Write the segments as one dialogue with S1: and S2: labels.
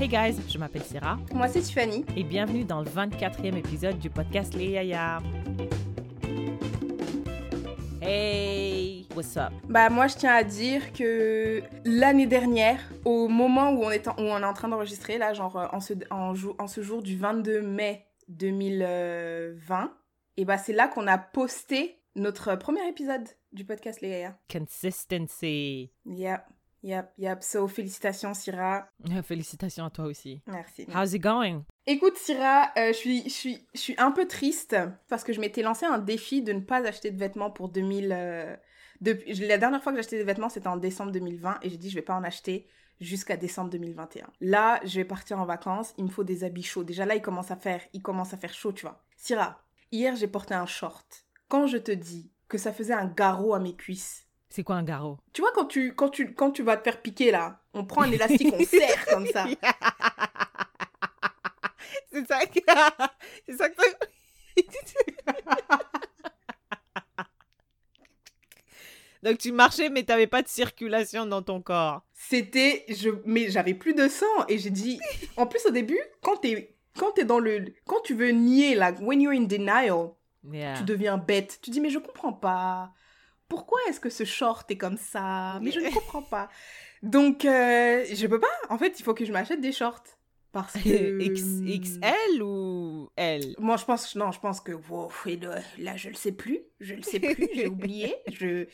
S1: Hey guys, je m'appelle Sarah
S2: Moi, c'est Tiffany.
S1: et bienvenue dans le 24e épisode du podcast Les Yaya. Hey, what's up?
S2: Bah, moi, je tiens à dire que l'année dernière, au moment où on est en, où on est en train d'enregistrer, là, genre euh, en ce, en, ce jour du 22 mai 2020, et bah, c'est là qu'on a posté notre premier épisode du podcast Les Yaya.
S1: Consistency.
S2: Yep, yep, yep. So, félicitations, Syrah.
S1: Félicitations à toi aussi.
S2: Merci.
S1: How's it going?
S2: Écoute, Syrah, euh, je suis, je suis, je suis un peu triste parce que je m'étais lancé un défi de ne pas acheter de vêtements pour 2000. euh, depuis, la dernière fois que j'ai acheté des vêtements, c'était en décembre 2020 et j'ai dit je vais pas en acheter jusqu'à décembre 2021. Là, je vais partir en vacances, il me faut des habits chauds. Déjà là, il commence à faire, il commence à faire chaud, tu vois. Syrah, hier j'ai porté un short. Quand je te dis que ça faisait un garrot à mes cuisses,
S1: C'est quoi un garrot?
S2: tu vois quand tu, quand tu, quand tu vas te faire piquer là, on prend un élastique, on serre comme ça.
S1: C'est ça que... C'est ça que... Donc tu marchais mais t'avais pas de circulation dans ton corps.
S2: C'était, je, mais j'avais plus de sang et j'ai dit, en plus au début, quand t'es, quand t'es dans le, quand tu veux nier là, when you're in denial,
S1: Yeah.
S2: tu deviens bête. Tu dis mais je comprends pas. Pourquoi est-ce que ce short est comme ça? Mais je ne comprends pas. Donc euh, je peux pas. En fait, il faut que je m'achète des shorts parce que
S1: X, XL ou L?
S2: Moi, je pense, non, je pense que, wow, là, je le sais plus, je le sais plus, j'ai oublié, je,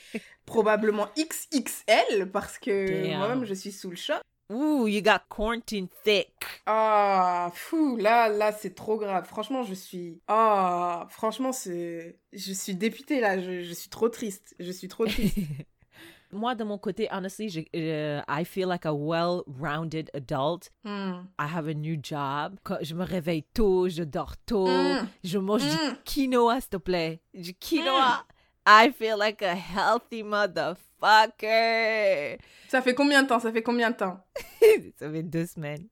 S2: probablement XXL, parce que moi-même, je suis sous le choc.
S1: Ooh, you got quarantine thick.
S2: Ah, fou, là, là, c'est trop grave. Franchement, je suis, ah, franchement, c'est, je suis dépitée, là, je, je suis trop triste, je suis trop triste.
S1: Moi, de mon côté, honestly, j'ai- euh, I feel like a well-rounded adult.
S2: Hmm.
S1: I have a new job. Quand je me réveille tôt, je dors tôt,
S2: Mm.
S1: je mange
S2: Mm.
S1: du quinoa, s'il te plaît. Du quinoa. I feel like a healthy motherfucker.
S2: Ça fait combien de temps, ça fait combien de temps?
S1: Ça fait deux semaines.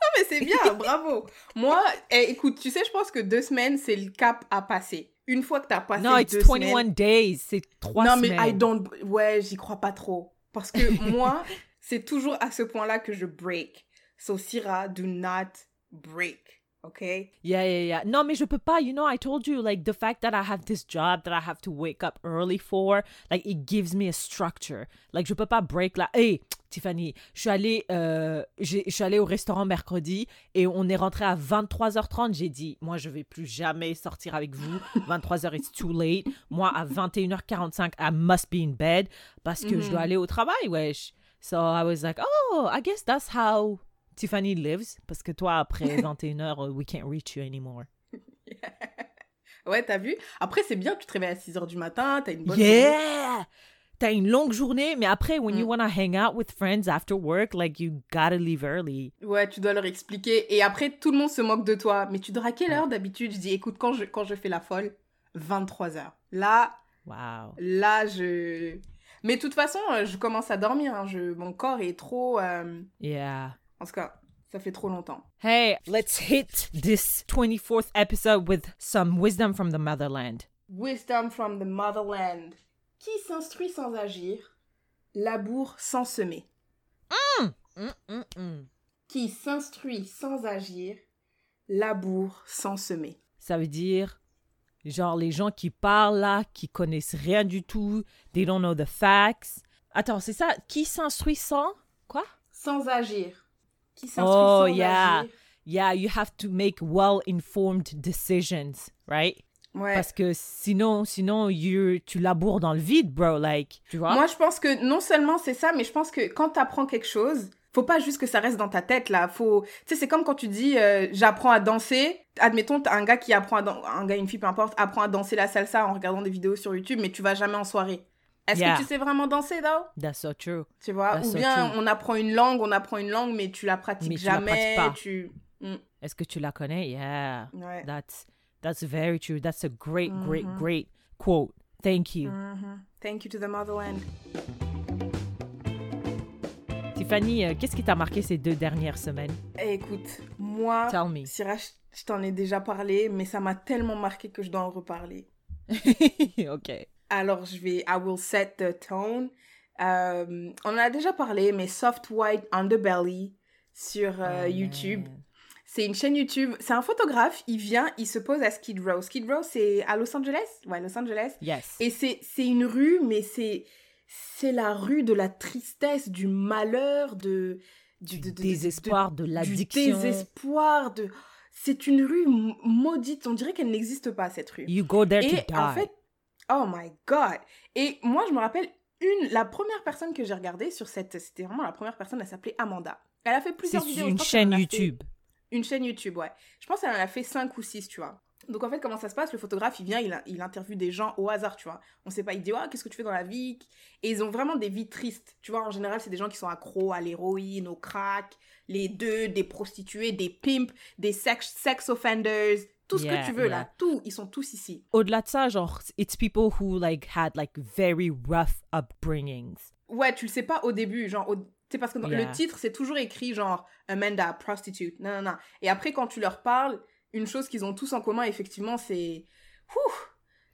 S2: Non, mais c'est bien, bravo. Moi, eh, écoute, tu sais, je pense que deux semaines, c'est le cap à passer. Une fois que t'as passé
S1: Non, it's
S2: deux
S1: 21
S2: semaines...
S1: days. C'est trois
S2: non,
S1: semaines.
S2: mais I don't. Ouais, j'y crois pas trop. Parce que moi, c'est toujours à ce point-là que je break. So, Syrah, do not break. OK?
S1: Yeah, yeah, yeah. Non, mais je peux pas. You know, I told you, like, the fact that I have this job that I have to wake up early for, like, it gives me a structure. Like, je peux pas break là. Hey, Tiffany, je suis allée, euh, je suis allée au restaurant mercredi et on est rentré à 23h30. J'ai dit, moi, je vais plus jamais sortir avec vous. 23h, it's too late. Moi, à 21h45, I must be in bed parce que je dois
S2: Mhm.
S1: aller au travail, wesh. So I was like, oh, I guess that's how Tiffany lives. Parce que toi, après 21h, we can't reach you anymore.
S2: Ouais, t'as vu? Après, c'est bien, tu te réveilles à 6 h du matin, t'as une bonne journée.
S1: Yeah! T'as une longue journée, mais après, when you
S2: Mm.
S1: wanna hang out with friends after work, like, you gotta leave early.
S2: Ouais, tu dois leur expliquer. Et après, tout le monde se moque de toi. Mais tu dors à quelle heure d'habitude? Je dis, écoute, quand je, quand je fais la folle, 23 h Là,
S1: Wow.
S2: là, je. Mais de toute façon, euh, je commence à dormir. hein. Je... Mon corps est trop. euh,
S1: Yeah.
S2: En tout cas, ça fait trop longtemps.
S1: Hey, let's hit this 24th episode with some wisdom from the motherland.
S2: Wisdom from the motherland. Qui s'instruit sans agir, laboure sans semer.
S1: Mm, mm, mm.
S2: Qui s'instruit sans agir, laboure sans semer.
S1: Ça veut dire, genre, les gens qui parlent là, qui connaissent rien du tout, they don't know the facts. Attends, c'est ça? Qui s'instruit sans? Quoi?
S2: Sans agir. Qui s'instruit
S1: Oh, yeah. Yeah, you have to make well-informed decisions, right?
S2: Ouais.
S1: Parce que sinon, sinon, you, tu laboures dans le vide, bro, like, tu vois?
S2: Moi, je pense que non seulement c'est ça, mais je pense que quand tu apprends quelque chose, faut pas juste que ça reste dans ta tête là. Faut, tu sais, c'est comme quand tu dis euh, j'apprends à danser. Admettons, t'as un gars qui apprend à dan- un gars, une fille, peu importe, apprend à danser la salsa en regardant des vidéos sur YouTube, mais tu vas jamais en soirée. Est-ce
S1: Yeah.
S2: que tu sais vraiment danser, though?
S1: That's so true.
S2: Tu vois?
S1: That's
S2: Ou bien on apprend une langue, on apprend une langue, mais tu la pratiques
S1: Mais tu la
S2: jamais.
S1: pratiques pas.
S2: Tu. Mm,
S1: Est-ce que tu la connais? Yeah.
S2: ouais.
S1: That's, that's very true. That's a great, great,
S2: Mhm.
S1: great quote. Thank you.
S2: Mhm. Thank you to the motherland.
S1: Tiffany, euh, qu'est-ce qui t'a marqué ces deux dernières semaines?
S2: Eh, écoute, moi,
S1: Tell me.
S2: Syrah, je, je t'en ai déjà parlé, mais ça m'a tellement marqué que je dois en reparler.
S1: ok.
S2: Alors, je vais, I will set the tone. Euh, on en a déjà parlé, mais soft white underbelly, sur euh,
S1: Oh,
S2: YouTube. C'est une chaîne YouTube. C'est un photographe. Il vient, il se pose à Skid Row. Skid Row, c'est à Los Angeles? Ouais, Los Angeles.
S1: Yes.
S2: Et c'est c'est une rue, mais c'est c'est la rue de la tristesse, du malheur, de
S1: du
S2: de- de- de-
S1: désespoir, de,
S2: du
S1: l'addiction.
S2: désespoir. De c'est une rue maudite. On dirait qu'elle n'existe pas cette rue.
S1: You go there to
S2: Et
S1: die.
S2: en fait, oh my god. Et moi, je me rappelle une, la première personne que j'ai regardée sur cette, c'était vraiment la première personne. Elle s'appelait Amanda. Elle a fait
S1: c'est
S2: plusieurs vidéos. je
S1: une chaîne YouTube.
S2: une chaîne YouTube, ouais. Je pense qu'elle en a fait 5 ou 6, tu vois. Donc en fait, comment ça se passe? Le photographe, il vient, il, il interviewe des gens au hasard, tu vois. On sait pas, il dit, ah, qu'est-ce que tu fais dans la vie? Et ils ont vraiment des vies tristes. Tu vois, en général, c'est des gens qui sont accros à l'héroïne, au crack, les deux, des prostituées, des pimps, des sex, sex offenders, tout ce
S1: Yeah,
S2: que tu veux,
S1: yeah.
S2: là. Tout, ils sont tous ici.
S1: Au-delà de ça, genre, it's people who like had like very rough upbringings.
S2: Ouais, tu le sais pas au début, genre, au... c'est parce que
S1: Yeah.
S2: le titre, c'est toujours écrit genre Amanda, prostitute, non, non, non. Et après, quand tu leur parles, une chose qu'ils ont tous en commun, effectivement, c'est.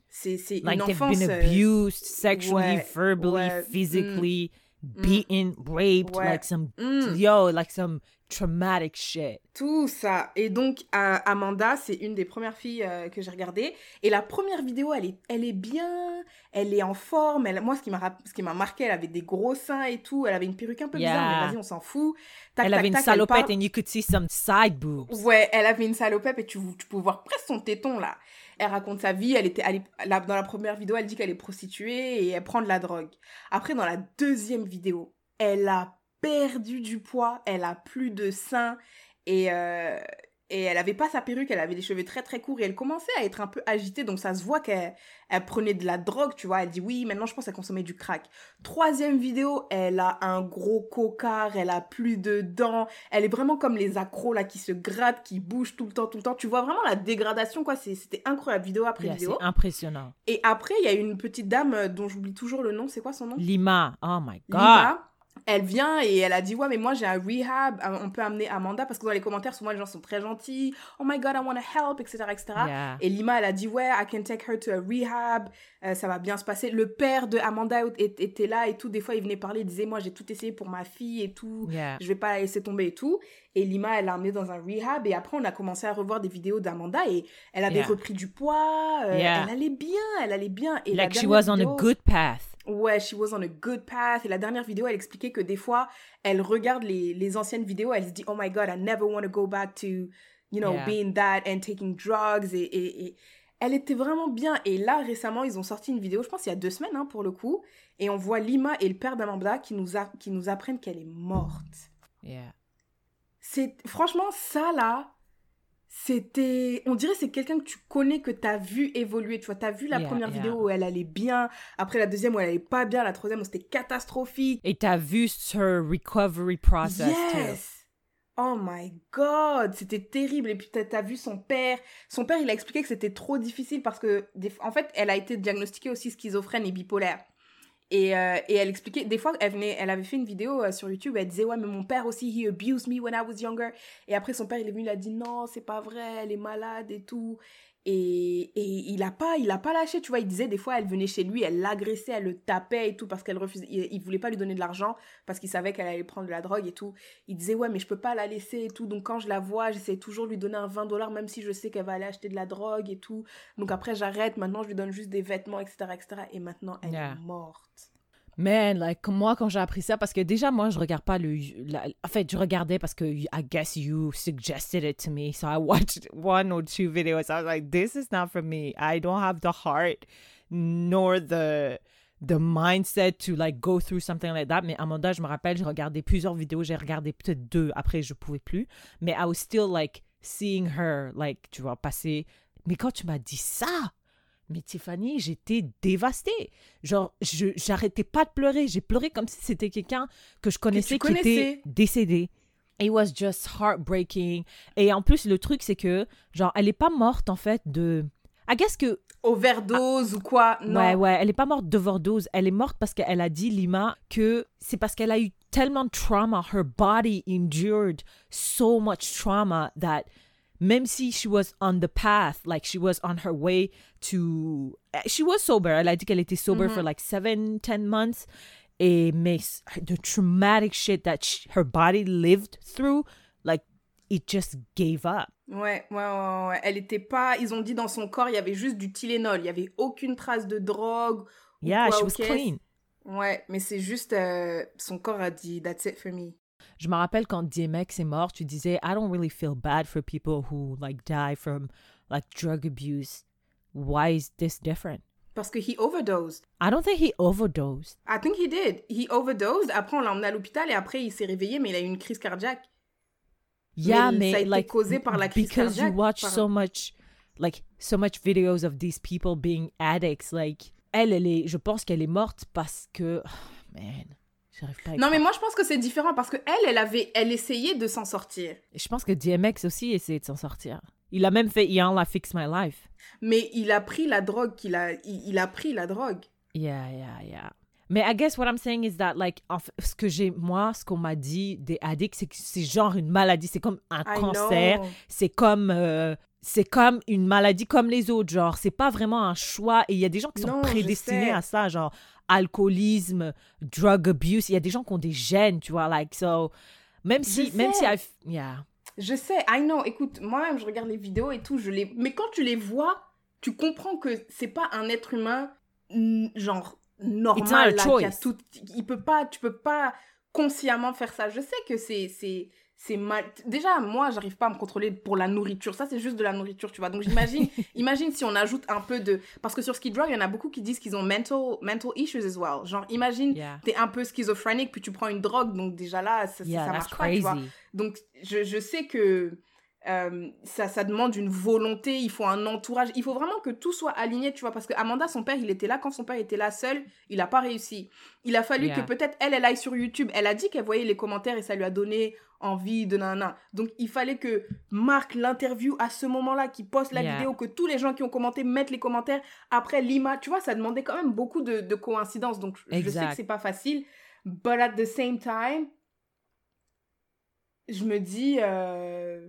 S2: C'est c'est
S1: Like
S2: une
S1: they've
S2: enfance.
S1: been
S2: euh,
S1: abused sexually,
S2: ouais,
S1: verbally,
S2: ouais,
S1: physically, beaten, raped,
S2: Ouais.
S1: like some
S2: mm,
S1: yo, like some traumatic shit.
S2: tout ça. Et donc, euh, Amanda, c'est une des premières filles euh, que j'ai regardées. Et la première vidéo, elle est, elle est bien, elle est en forme. Elle, moi, ce qui m'a ce qui m'a marqué, elle avait des gros seins et tout. Elle avait une perruque un peu bizarre,
S1: Yeah.
S2: mais vas-y, on s'en fout. Tac,
S1: Elle
S2: tac,
S1: avait une
S2: tac,
S1: salopette and you could see some side boobs.
S2: Ouais, elle avait une salopette et tu, tu pouvais voir presque son téton là. Elle raconte sa vie, elle était dans la première vidéo, elle dit qu'elle est prostituée et elle prend de la drogue. Après, dans la deuxième vidéo, elle a perdu du poids, elle a plus de seins et, euh, et elle avait pas sa perruque, elle avait des cheveux très très courts et elle commençait à être un peu agitée, donc ça se voit qu'elle elle prenait de la drogue, tu vois. Elle dit oui, maintenant je pense qu'elle consommait du crack. Troisième vidéo, elle a un gros cocard, elle a plus de dents, elle est vraiment comme les accros là qui se grattent, qui bougent tout le temps, tout le temps. Tu vois vraiment la dégradation quoi. C'était incroyable vidéo après
S1: Yeah,
S2: vidéo.
S1: c'est impressionnant.
S2: Et après il y a une petite dame euh, dont j'oublie toujours le nom. C'est quoi son nom?
S1: Lima, oh my god.
S2: Lima. Elle vient et elle a dit ouais mais moi j'ai un rehab, euh, on peut amener Amanda parce que dans les commentaires souvent les gens sont très gentils. Oh my god I wanna help etc etc.
S1: Yeah.
S2: Et Lima, elle a dit, ouais, I can take her to a rehab, euh, ça va bien se passer. Le père de Amanda était là et tout. Des fois, il venait parler, il disait, moi, j'ai tout essayé pour ma fille et tout.
S1: Yeah.
S2: Je vais pas la laisser tomber et tout. Et Lima, elle l'a emmenée dans un rehab. Et après, on a commencé à revoir des vidéos d'Amanda et elle avait
S1: Yeah.
S2: repris du poids. euh. Elle allait bien, elle allait bien. Et la
S1: Like she
S2: dernière
S1: was on a
S2: vidéo-
S1: good path.
S2: Ouais, she was on a good path. Et la dernière vidéo, elle expliquait que des fois, elle regarde les, les anciennes vidéos, elle se dit, oh my god, I never want to go back to, you know,
S1: Yeah.
S2: being that and taking drugs. Et, et, et elle était vraiment bien. Et là, récemment, ils ont sorti une vidéo, je pense il y a deux semaines, hein, pour le coup. Et on voit Lima et le père d'Amanda qui nous, a, qui nous apprennent qu'elle est morte.
S1: Yeah.
S2: C'est, franchement, ça là, c'était, on dirait c'est quelqu'un que tu connais, que tu as vu évoluer. Tu vois, tu as vu la
S1: Yeah,
S2: première
S1: yeah.
S2: vidéo où elle allait bien, après la deuxième où elle allait pas bien, la troisième où c'était catastrophique.
S1: Et t'as vu her recovery process too.
S2: Yes! Oh my god, c'était terrible. Et puis t'as as vu son père. Son père, il a expliqué que c'était trop difficile parce que, en fait, elle a été diagnostiquée aussi schizophrène et bipolaire. Et, euh, et elle expliquait, des fois, elle avait fait une vidéo euh, sur YouTube, elle disait, ouais, mais mon père aussi, he abused me when I was younger. Et après, son père, il est venu, il a dit, non, c'est pas vrai, elle est malade et tout. Et, et il a pas il a pas lâché, tu vois. Il disait, des fois, elle venait chez lui, elle l'agressait, elle le tapait et tout parce qu'elle refusait. Il, il voulait pas lui donner de l'argent parce qu'il savait qu'elle allait prendre de la drogue et tout. Il disait, ouais, mais je peux pas la laisser et tout. Donc, quand je la vois, j'essaie toujours de lui donner un 20 dollars, même si je sais qu'elle va aller acheter de la drogue et tout. Donc, après, j'arrête. Maintenant, je lui donne juste des vêtements, etc., etc. Et maintenant, elle
S1: Yeah.
S2: est morte.
S1: Man, like, moi, quand j'ai appris ça, parce que déjà, moi, je regarde pas le. en fait, je regardais parce que I guess you suggested it to me. So I watched one or two videos. I was like, this is not for me. I don't have the heart nor the the mindset to like go through something like that. Mais Amanda, je me rappelle, j'ai regardé plusieurs vidéos. J'ai regardé peut-être deux. Après, je pouvais plus. Mais I was still like seeing her, like, tu vois, passer. Mais quand tu m'as dit ça, mais Tiffany, j'étais dévastée. Genre, je j'arrêtais pas de pleurer. J'ai pleuré comme si c'était quelqu'un que je connaissais qui était
S2: connaissais.
S1: décédé. It was just heartbreaking. Et en plus, le truc, c'est que, genre, elle est pas morte, en fait, de... I guess que...
S2: Overdose ou quoi? Non.
S1: Ouais, ouais, elle est pas morte d'overdose. Elle est morte parce qu'elle a dit, Lima, que c'est parce qu'elle a eu tellement de trauma. Her body endured so much trauma that même si she was on the path, like she was on her way to... Eh, she was sober. Elle a dit qu'elle était sober for mm-hmm. like seven, ten months. Et mais the traumatic shit that she- her body lived through, like it just gave up.
S2: Ouais, ouais, ouais, ouais. Elle était pas. Ils ont dit dans son corps, il y avait juste du Tylenol. Il y avait aucune trace de drogue.
S1: Yeah,
S2: quoi
S1: she was clean.
S2: Ouais, mais c'est juste. euh, son corps a dit That's it for me.
S1: Je me rappelle quand DMX est mort, tu disais I don't really feel bad for people who like die from like drug abuse. Why is this different?
S2: Parce que he overdosed.
S1: I don't think he overdosed.
S2: I think he did. He overdosed. Après, on l'a emmené à l'hôpital et après, il s'est réveillé, mais il a eu une crise cardiaque.
S1: Yeah,
S2: Mais
S1: mais,
S2: ça a été
S1: like
S2: causé par la crise
S1: because you
S2: cardiaque,
S1: watch
S2: par-
S1: so much, like so much videos of these people being addicts. Like elle, elle est, je pense qu'elle est morte parce que, oh, man, j'arrive pas. À y
S2: Non, mais moi, je pense que c'est différent parce que elle, elle avait, elle essayait de s'en sortir.
S1: Et je pense que DMX aussi essayait de s'en sortir. Il a même fait Y'all I Fix My Life.
S2: Mais il a pris la drogue qu'il a, il, il a pris la drogue.
S1: Yeah, yeah, yeah. Mais I guess what I'm saying is that, like, ce que j'ai, moi, ce qu'on m'a dit des addicts, c'est que c'est genre une maladie, c'est comme un
S2: I
S1: cancer, c'est comme, euh, c'est comme une maladie comme les autres, genre, c'est pas vraiment un choix. Et il y a des gens qui sont
S2: Non,
S1: prédestinés à ça, genre, alcoolisme, drug abuse. Il y a des gens qui ont des gènes, tu vois, like, so, même si, même si, yeah.
S2: Je sais, I know. Écoute, moi-même, je regarde les vidéos et tout, je les. Mais quand tu les vois, tu comprends que c'est pas un être humain, genre, normal, là, a tout. Il peut pas, tu peux pas consciemment faire ça. Je sais que c'est. c'est c'est mal. Déjà, moi, j'arrive pas à me contrôler pour la nourriture. Ça, c'est juste de la nourriture, tu vois. Donc, j'imagine, imagine si on ajoute un peu de. Parce que sur Skid Row, il y en a beaucoup qui disent qu'ils ont mental, mental issues as well. Genre, imagine,
S1: Yeah.
S2: t'es un peu schizophrénique, puis tu prends une drogue. Donc, déjà là, ça,
S1: Yeah,
S2: ça marche pas, tu vois. Donc, je, je sais que euh, ça, ça demande une volonté, il faut un entourage, il faut vraiment que tout soit aligné, tu vois, parce que Amanda, son père, il était là, quand son père était là seul, il n'a pas réussi. Il a fallu
S1: Yeah.
S2: que peut-être elle, elle aille sur YouTube, elle a dit qu'elle voyait les commentaires et ça lui a donné envie de nana. Donc, il fallait que Marc l'interview à ce moment-là, qu'il poste la
S1: Yeah.
S2: vidéo, que tous les gens qui ont commenté mettent les commentaires. Après, Lima, tu vois, ça demandait quand même beaucoup de, de coïncidences, donc je sais que c'est pas facile, but at the same time, je me dis, euh,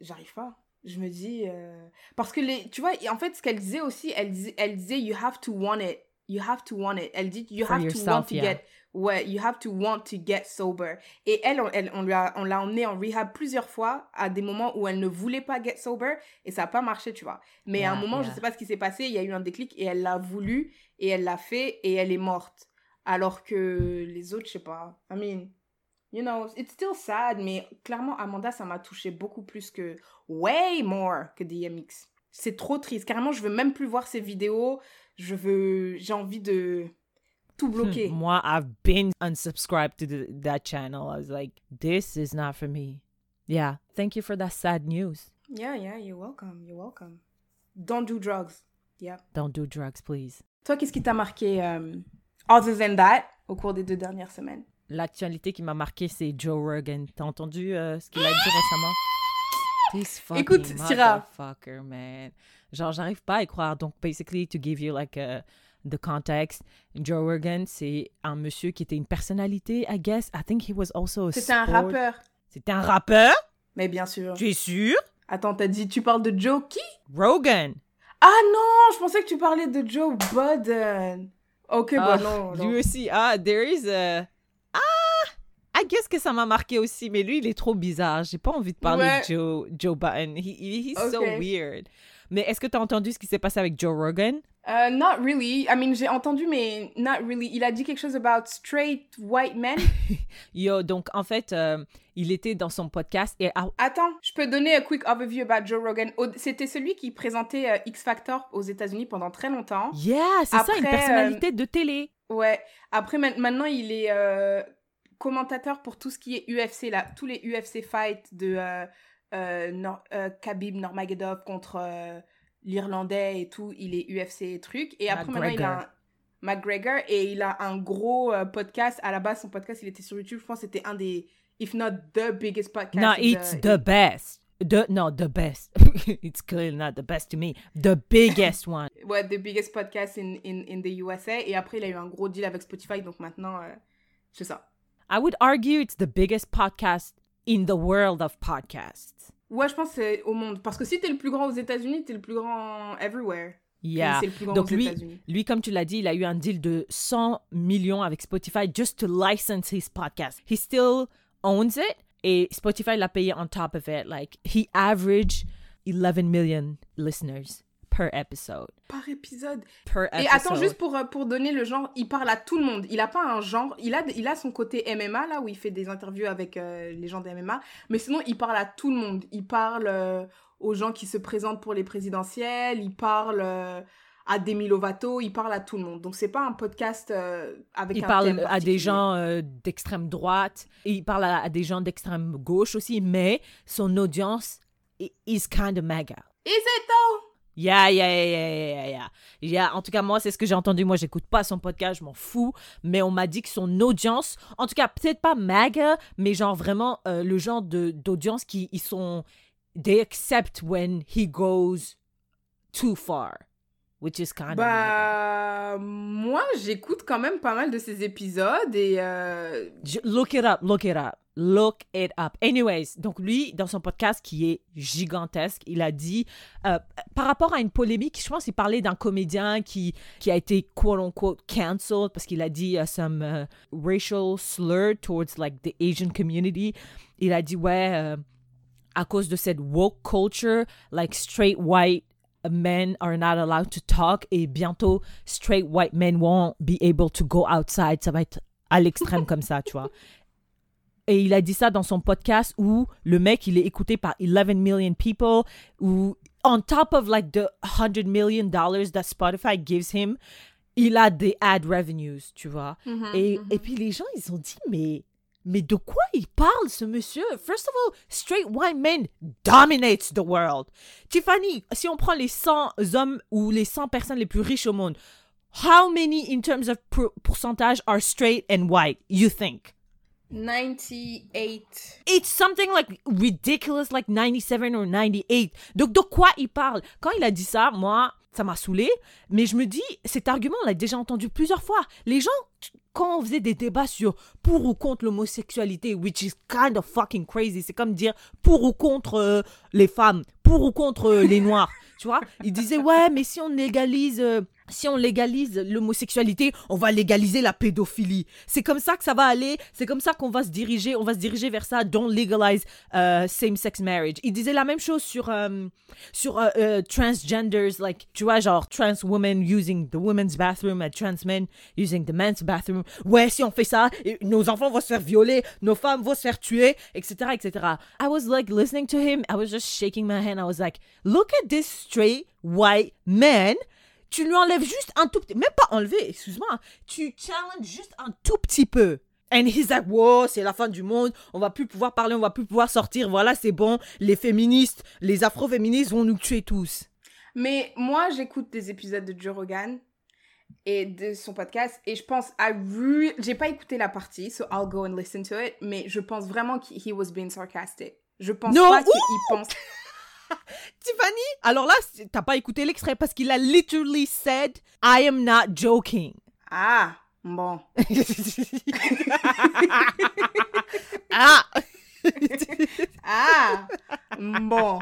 S2: j'arrive pas. Je me dis, euh, parce que les, tu vois, en fait, ce qu'elle disait aussi, elle disait, elle disait, you have to want it, you have to want it. Elle dit, you
S1: For
S2: have to want to
S1: yeah.
S2: get, ouais, you have to want to get sober. Et elle, on, elle, on l'a emmenée en rehab plusieurs fois à des moments où elle ne voulait pas get sober et ça a pas marché, tu vois. Mais à un
S1: Yeah,
S2: moment, je
S1: yeah.
S2: sais pas ce qui s'est passé, il y a eu un déclic et elle l'a voulu et elle l'a fait et elle est morte. Alors que les autres, je sais pas. I mean, you know, it's still sad, mais clairement, Amanda, ça m'a touché beaucoup plus que, way more que DMX. C'est trop triste. Carrément, je veux même plus voir ces vidéos. Je veux, j'ai envie de tout bloquer.
S1: Moi, I've been unsubscribed to the, that channel. I was like, this is not for me. Yeah. Thank you for that sad news.
S2: Yeah, yeah, you're welcome, you're welcome. Don't do drugs. Yeah.
S1: Don't do drugs, please.
S2: Toi, qu'est-ce qui t'a marqué, euh, other than that, au cours des deux dernières semaines?
S1: L'actualité qui m'a marqué, c'est Joe Rogan. T'as entendu euh, ce qu'il a dit récemment? This fucking
S2: Écoute, Syrah.
S1: man. Genre, j'arrive pas à y croire. Donc, basically, to give you like uh, the context, Joe Rogan, c'est un monsieur qui était une personnalité, I guess. I think he was also a
S2: C'était un rappeur.
S1: C'était un rappeur?
S2: Mais bien sûr.
S1: Tu es sûr?
S2: Attends, t'as dit, tu parles de Joe qui?
S1: Rogan.
S2: Ah non, je pensais que tu parlais de Joe Budden. Ok, bah
S1: Ah,
S2: non. non.
S1: Lui aussi. Ah, there is a... I guess que ça m'a marqué aussi, mais lui, il est trop bizarre. J'ai pas envie de parler
S2: Ouais.
S1: de Joe, Joe Button. He, he- he's so
S2: Ok.
S1: weird. Mais est-ce que t'as entendu ce qui s'est passé avec Joe Rogan?
S2: Euh, not really. I mean, j'ai entendu, mais not really. Il a dit quelque chose about straight white men?
S1: Yo, donc en fait, euh, il était dans son podcast et
S2: Attends, je peux donner un quick overview about Joe Rogan. C'était celui qui présentait euh, X Factor aux États-Unis pendant très longtemps.
S1: yeah, c'est ça, une
S2: Après, euh,
S1: personnalité de télé.
S2: Ouais. Après, ma- maintenant, il est euh, commentateur pour tout ce qui est UFC, là. Tous les UFC fights de euh, euh, Nor- euh, Khabib Nurmagomedov contre euh, l'Irlandais et tout. Il est UFC et truc. Et après, maintenant, il a un... McGregor et il a un gros podcast. À la base, son podcast, il était sur YouTube. Je pense que c'était un des, if not the biggest podcast.
S1: No, it's
S2: the-
S1: the best. The, no, the best. it's clearly not the best to me. The biggest one.
S2: Ouais, the biggest podcast in, in, in the USA. Et après, il a eu un gros deal avec Spotify. Donc maintenant, euh, c'est ça.
S1: I would argue it's the biggest podcast in the world of podcasts.
S2: Ouais, je pense c'est au monde. Parce que si t'es le plus grand aux États-Unis, t'es le plus grand everywhere.
S1: Yeah.
S2: Le plus grand
S1: Donc
S2: aux
S1: lui, lui, comme tu l'as dit, il a eu un deal de 100 millions avec Spotify just to license his podcast. He still owns it et Spotify l'a payé on top of it. Like, he averaged 11 million listeners per episode.
S2: Par épisode.
S1: Per episode.
S2: Et attends, juste pour, euh, pour donner le genre, il parle à tout le monde. Il a pas un genre. Il a, il a son côté MMA, là, où il fait des interviews avec euh, les gens des MMA. Mais sinon, il parle à tout le monde. Il parle euh, aux gens qui se présentent pour les présidentielles. Il parle euh, à Demi Lovato. Il parle à tout le monde. Donc, c'est pas un podcast euh, avec
S1: Il
S2: un
S1: parle
S2: thème
S1: à des gens euh, d'extrême droite, et il parle à, à des gens d'extrême gauche aussi, mais son audience is kind of mega.
S2: Is it though?
S1: Yeah, yeah, yeah, yeah. Yeah, En tout cas, moi, c'est ce que j'ai entendu. Moi, j'écoute pas son podcast, je m'en fous. Mais on m'a dit que son audience, en tout cas, peut-être pas MAGA, mais genre vraiment euh, le genre d'audience qui ils sont. They accept when he goes too far, which is kind of.
S2: Bah, moi, j'écoute quand même pas mal de ces épisodes et euh,
S1: Look it up, look it up, look it up. Anyways, donc lui, dans son podcast qui est gigantesque, il a dit, euh, par rapport à une polémique, je pense qu'il parlait d'un comédien qui, qui a été quote-unquote cancelled parce qu'il a dit uh, some uh, racial slur towards like the Asian community. Il a dit, ouais, euh, à cause de cette woke culture, like straight white men are not allowed to talk et bientôt straight white men won't be able to go outside. Ça va être à l'extrême comme ça, tu vois. Et il a dit ça dans son podcast où le mec, il est écouté par 11 million people, où on top of like the 100 million dollars that Spotify gives him, il a des ad revenues, tu vois. et, et puis les gens, ils ont dit, mais, mais de quoi il parle ce monsieur? First of all, straight white men dominates the world. Tiffany, si on prend les 100 hommes ou les 100 personnes les plus riches au monde, how many in terms of per- pourcentage are straight and white, you think?
S2: 98.
S1: It's something like ridiculous, like 97 or 98. Donc, de quoi il parle? Quand il a dit ça, moi, ça m'a saoulé. Mais je me dis, cet argument, on l'a déjà entendu plusieurs fois. Les gens, quand on faisait des débats sur pour ou contre l'homosexualité, which is kind of fucking crazy, c'est comme dire pour ou contre euh, les femmes, pour ou contre euh, les noirs. Tu vois? Ils disaient, ouais, mais si on légalise. Si on légalise l'homosexualité, on va légaliser la pédophilie. C'est comme ça que ça va aller. C'est comme ça qu'on va se diriger. On va se diriger vers ça. Don't legalize euh, same-sex marriage. Il disait la même chose sur euh, sur euh, transgenders, like tu vois genre trans women using the women's bathroom and trans men using the men's bathroom. Ouais, si on fait ça, nos enfants vont se faire violer, nos femmes vont se faire tuer, etc., etc. I was like listening to him. I was just shaking my hand. I was like, look at this straight white man tu lui enlèves juste un tout petit, même pas enlever, excuse-moi, tu challenges juste un tout petit peu. And he's like, wow, c'est la fin du monde, on va plus pouvoir parler, on va plus pouvoir sortir, voilà, c'est bon, les féministes, les afro-féministes vont nous tuer tous.
S2: Mais moi, j'écoute des épisodes de Joe Rogan et de son podcast et je pense I re- j'ai pas écouté la partie so I'll go and listen to it mais je pense vraiment qu'il he was being sarcastic. Je pense pas qu'il pense
S1: Tiffany, alors là, t'as pas écouté l'extrait parce qu'il a literally said, I am not joking.
S2: Ah, bon.
S1: ah!
S2: Ah, bon.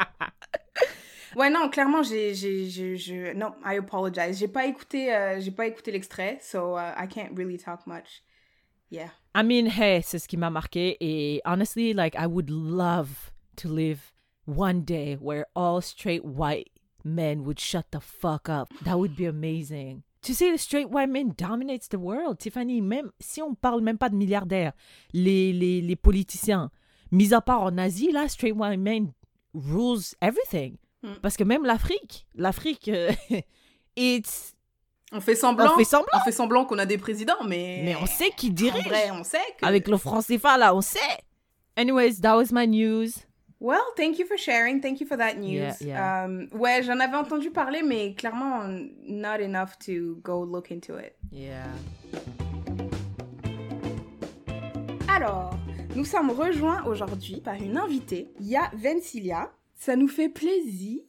S2: Ouais, non, clairement, j'ai, j'ai, j'ai, je- non, I apologize. J'ai pas écouté, euh, j'ai pas écouté l'extrait, so uh, I can't really talk much. Yeah.
S1: I mean, hey, c'est ce qui m'a marqué. Et honestly, like, I would love to live one day where all straight white men would shut the fuck up. That would be amazing. Tu sais, le straight white men dominates the world, Tiffany. Même si on parle même pas de milliardaires, les, les, les politiciens, mis à part en Asie, là, straight white men rules everything.
S2: Mm.
S1: Parce que même l'Afrique, l'Afrique, euh, it's...
S2: On fait semblant.
S1: On fait semblant.
S2: On fait semblant qu'on a des présidents, mais.
S1: Mais on sait qui
S2: En
S1: dirige.
S2: vrai, on sait que.
S1: Avec le franc CFA, là, on sait. Anyways, that was my news.
S2: Well, thank you for sharing. Thank you for that news.
S1: Yeah, yeah.
S2: Um, ouais, j'en avais entendu parler, mais clairement, not enough to go look into it.
S1: Yeah.
S2: Alors, nous sommes rejoints aujourd'hui par une invitée, Ya Vencilia. Ça nous fait plaisir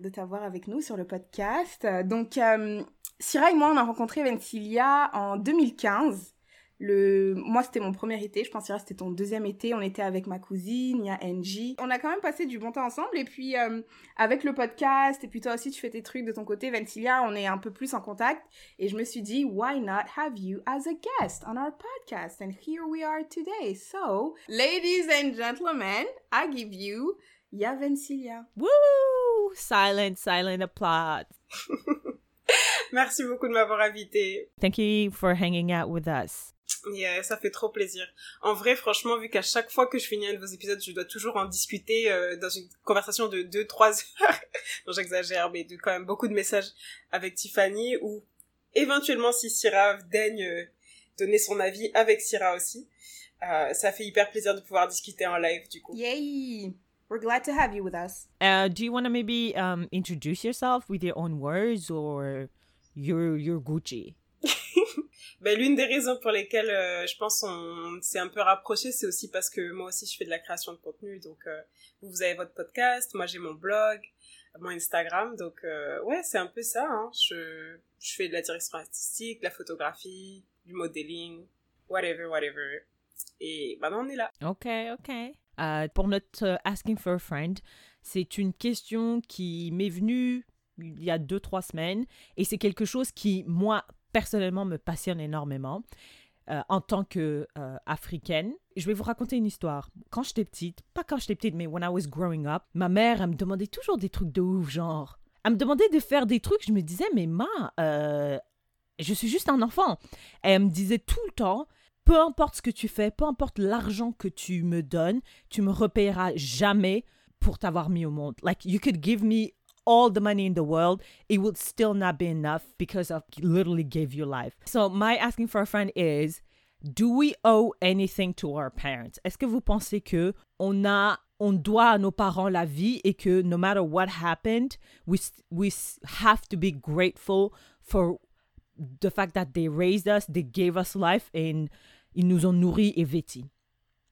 S2: de t'avoir avec nous sur le podcast. Donc, euh, Syrah et moi, on a rencontré Vencilia en 2015 le, moi, c'était mon premier été. Je pense que c'était ton deuxième été. On était avec ma cousine, il y a Angie. On a quand même passé du bon temps ensemble. Et puis, euh, avec le podcast, et puis toi aussi, tu fais tes trucs de ton côté, Ventilia, on est un peu plus en contact. Et je me suis dit, why not have you as a guest on our podcast? And here we are today. So, ladies and gentlemen, I give you Yavencilia.
S1: Woo! Silent, silent applause.
S3: Merci beaucoup de m'avoir invité.
S1: Thank you for hanging out with us.
S3: Yeah, ça fait trop plaisir. En vrai, franchement, vu qu'à chaque fois que je finis un de vos épisodes, je dois toujours en discuter euh, dans une conversation de 2-3 heures. non, j'exagère, mais de quand même beaucoup de messages avec Tiffany ou éventuellement si Syrah daigne euh, donner son avis avec Syrah aussi. Euh, ça fait hyper plaisir de pouvoir discuter en live du coup.
S2: Yay! We're glad to have you with us.
S1: Uh, do you want to maybe um, introduce yourself with your own words or you're, you're Gucci?
S3: Ben, l'une des raisons pour lesquelles euh, je pense on s'est un peu rapproché, c'est aussi parce que moi aussi je fais de la création de contenu. Donc euh, vous avez votre podcast, moi j'ai mon blog, mon Instagram. Donc euh, ouais, c'est un peu ça. Hein. Je, je fais de la direction artistique, de la photographie, du modeling, whatever, whatever. Et maintenant on est là.
S1: Ok, ok. pour notre Asking for a Friend, c'est une question qui m'est venue il y a deux, trois semaines et c'est quelque chose qui, moi, personnellement me passionne énormément euh, en tant que euh. Je vais vous raconter une histoire. Quand j'étais petite, pas quand j'étais petite, mais when I was growing up, ma mère, elle me demandait toujours des trucs de ouf, genre. Elle me demandait de faire des trucs, je me disais, mais ma, euh, je suis juste un enfant. elle me disait tout le temps, peu importe ce que tu fais, peu importe l'argent que tu me donnes, tu me repayeras jamais pour t'avoir mis au monde. Like, you could give me all the money in the world, it would still not be enough because of literally gave you life. So my asking for a friend is, do we owe anything to our parents? Est-ce que vous pensez que on a on doit à nos parents la vie et que no matter what happened, we we have to be grateful for the fact that they raised us, they gave us life and ils nous ont nourris et vêtis.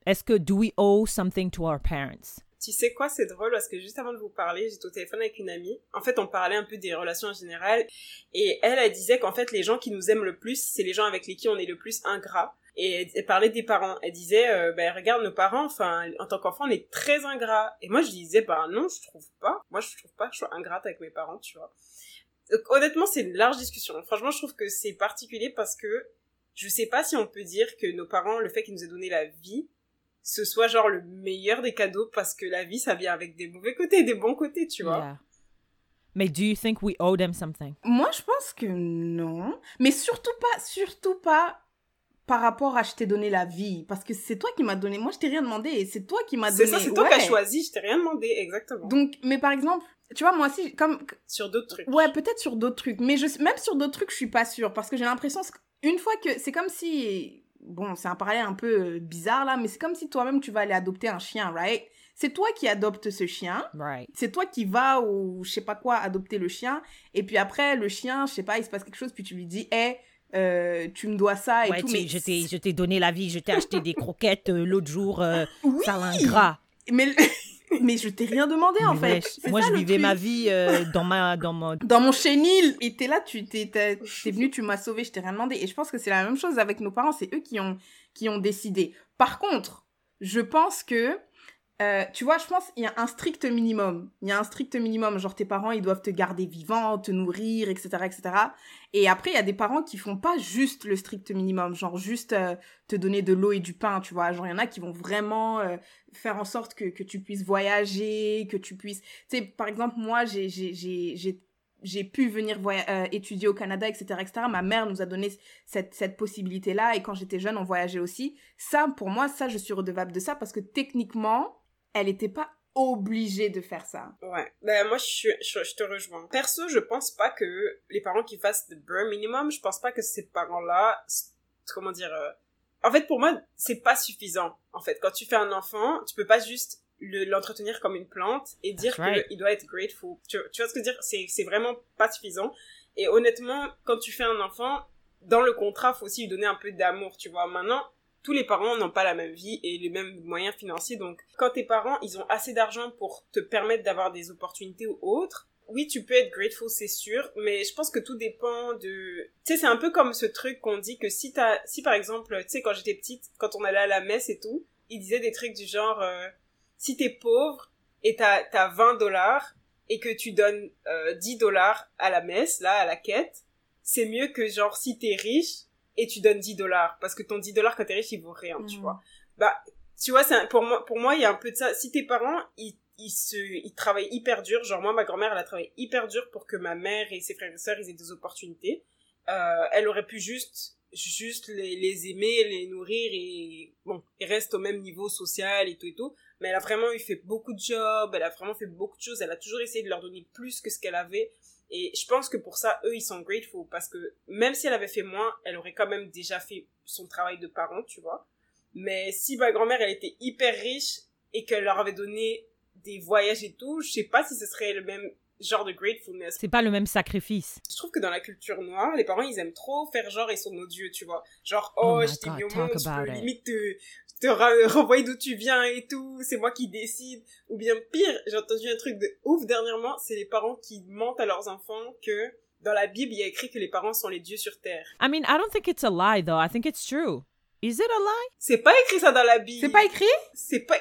S1: Est-ce que do we owe something to our parents?
S3: Tu sais quoi, c'est drôle parce que juste avant de vous parler, j'étais au téléphone avec une amie. En fait, on parlait un peu des relations en général. Et elle, elle disait qu'en fait, les gens qui nous aiment le plus, c'est les gens avec lesquels on est le plus ingrat. Et elle parlait des parents. Elle disait, euh, ben regarde nos parents, enfin, en tant qu'enfant, on est très ingrat. Et moi, je disais, bah non, je trouve pas. Moi, je trouve pas que je sois ingrate avec mes parents, tu vois. Donc, honnêtement, c'est une large discussion. Franchement, je trouve que c'est particulier parce que je sais pas si on peut dire que nos parents, le fait qu'ils nous aient donné la vie, ce soit genre le meilleur des cadeaux parce que la vie ça vient avec des mauvais côtés et des bons côtés, tu vois.
S1: Mais do you think we owe them something?
S2: Moi, je pense que non. Mais surtout pas, surtout pas par rapport à je t'ai donné la vie. Parce que c'est toi qui m'as donné. Moi, je t'ai rien demandé et c'est toi qui m'as donné.
S3: C'est ça, c'est toi qui as choisi. Je t'ai rien demandé, exactement.
S2: Donc, mais par exemple, tu vois, moi aussi, comme.
S3: Sur d'autres trucs.
S2: Ouais, peut-être sur d'autres trucs. Mais je... même sur d'autres trucs, je suis pas sûre. Parce que j'ai l'impression, une fois que. C'est comme si bon, c'est un parallèle un peu euh, bizarre là, mais c'est comme si toi-même tu vas aller adopter un chien, right? C'est toi qui adoptes ce chien.
S1: Right.
S2: C'est toi qui vas ou je sais pas quoi adopter le chien. Et puis après, le chien, je sais pas, il se passe quelque chose, puis tu lui dis, hé, euh, tu me dois ça et tout.
S1: mais je t'ai donné la vie, je t'ai acheté des croquettes euh, l'autre jour, euh, oui.
S2: Mais mais je t'ai rien demandé en fait.
S1: Moi, je vivais ma vie euh, dans ma dans mon
S2: dans mon chenil. Et t'es là, tu t'es t'es venu, tu m'as sauvé, je t'ai rien demandé. Et je pense que c'est la même chose avec nos parents. C'est eux qui ont qui ont décidé. Par contre, je pense que euh, tu vois, je pense qu'il y a un strict minimum. Il y a un strict minimum. Genre, tes parents, ils doivent te garder vivant, te nourrir, etc., etc. Et après, il y a des parents qui font pas juste le strict minimum. Genre, juste euh, te donner de l'eau et du pain, tu vois. Genre, il y en a qui vont vraiment euh, faire en sorte que, que tu puisses voyager, que tu puisses... Tu sais, par exemple, moi, j'ai j'ai pu venir étudier au Canada, etc., etc. Ma mère nous a donné cette, cette possibilité-là. Et quand j'étais jeune, on voyageait aussi. Ça, pour moi, ça, je suis redevable de ça parce que techniquement, elle n'était pas obligée de faire ça.
S3: Ouais. Ben, moi, je, je, te rejoins. Perso, je pense pas que les parents qui fassent le bare minimum, je pense pas que ces parents-là, comment dire, euh, en fait, pour moi, c'est pas suffisant. En fait, quand tu fais un enfant, tu peux pas juste l'entretenir comme une plante et dire qu'il doit être grateful. Tu, tu vois ce que je veux dire? C'est, c'est vraiment pas suffisant. Et honnêtement, quand tu fais un enfant, dans le contrat, faut aussi lui donner un peu d'amour, tu vois. Maintenant, tous les parents n'ont pas la même vie et les mêmes moyens financiers. Donc, quand tes parents, ils ont assez d'argent pour te permettre d'avoir des opportunités ou autres, oui, tu peux être grateful, c'est sûr, mais je pense que tout dépend de... Tu sais, c'est un peu comme ce truc qu'on dit que si t'as... Si par exemple, tu sais, quand j'étais petite, quand on allait à la messe et tout, ils disaient des trucs du genre, euh, si t'es pauvre et t'as, t'as 20 dollars et que tu donnes euh, 10 dollars à la messe, là, à la quête, c'est mieux que genre si t'es riche et tu donnes 10 dollars, parce que ton 10 dollars quand t'es riche, il vaut rien, tu
S2: Mhm.
S3: vois. Bah, tu vois, c'est pour moi, pour moi, il y a un peu de ça. Si tes parents, ils, ils se, ils travaillent hyper dur. Genre, moi, ma grand-mère, elle a travaillé hyper dur pour que ma mère et ses frères et sœurs, ils aient des opportunités. Euh, elle aurait pu juste, juste les, les aimer, les nourrir et, bon, ils restent au même niveau social et tout et tout. Mais elle a vraiment eu fait beaucoup de jobs, elle a vraiment fait beaucoup de choses, elle a toujours essayé de leur donner plus que ce qu'elle avait. Et je pense que pour ça, eux, ils sont grateful parce que même si elle avait fait moins, elle aurait quand même déjà fait son travail de parent, tu vois. Mais si ma grand-mère, elle était hyper riche et qu'elle leur avait donné des voyages et tout, je sais pas si ce serait le même genre de gratefulness.
S1: C'est pas le même sacrifice.
S3: Je trouve que dans la culture noire, les parents, ils aiment trop faire genre ils sont nos dieux, tu vois. Genre, oh,
S1: Oh
S3: je t'ai mis au monde, je peux
S1: it.
S3: limite te, te renvoyer d'où tu viens et tout, c'est moi qui décide. Ou bien pire, j'ai entendu un truc de ouf dernièrement, c'est les parents qui mentent à leurs enfants que dans la Bible, il y a écrit que les parents sont les dieux sur terre.
S1: I mean, I don't think it's a lie though. I think it's true. Is it a lie?
S3: C'est pas écrit ça dans la Bible.
S2: C'est pas écrit?
S3: C'est pas.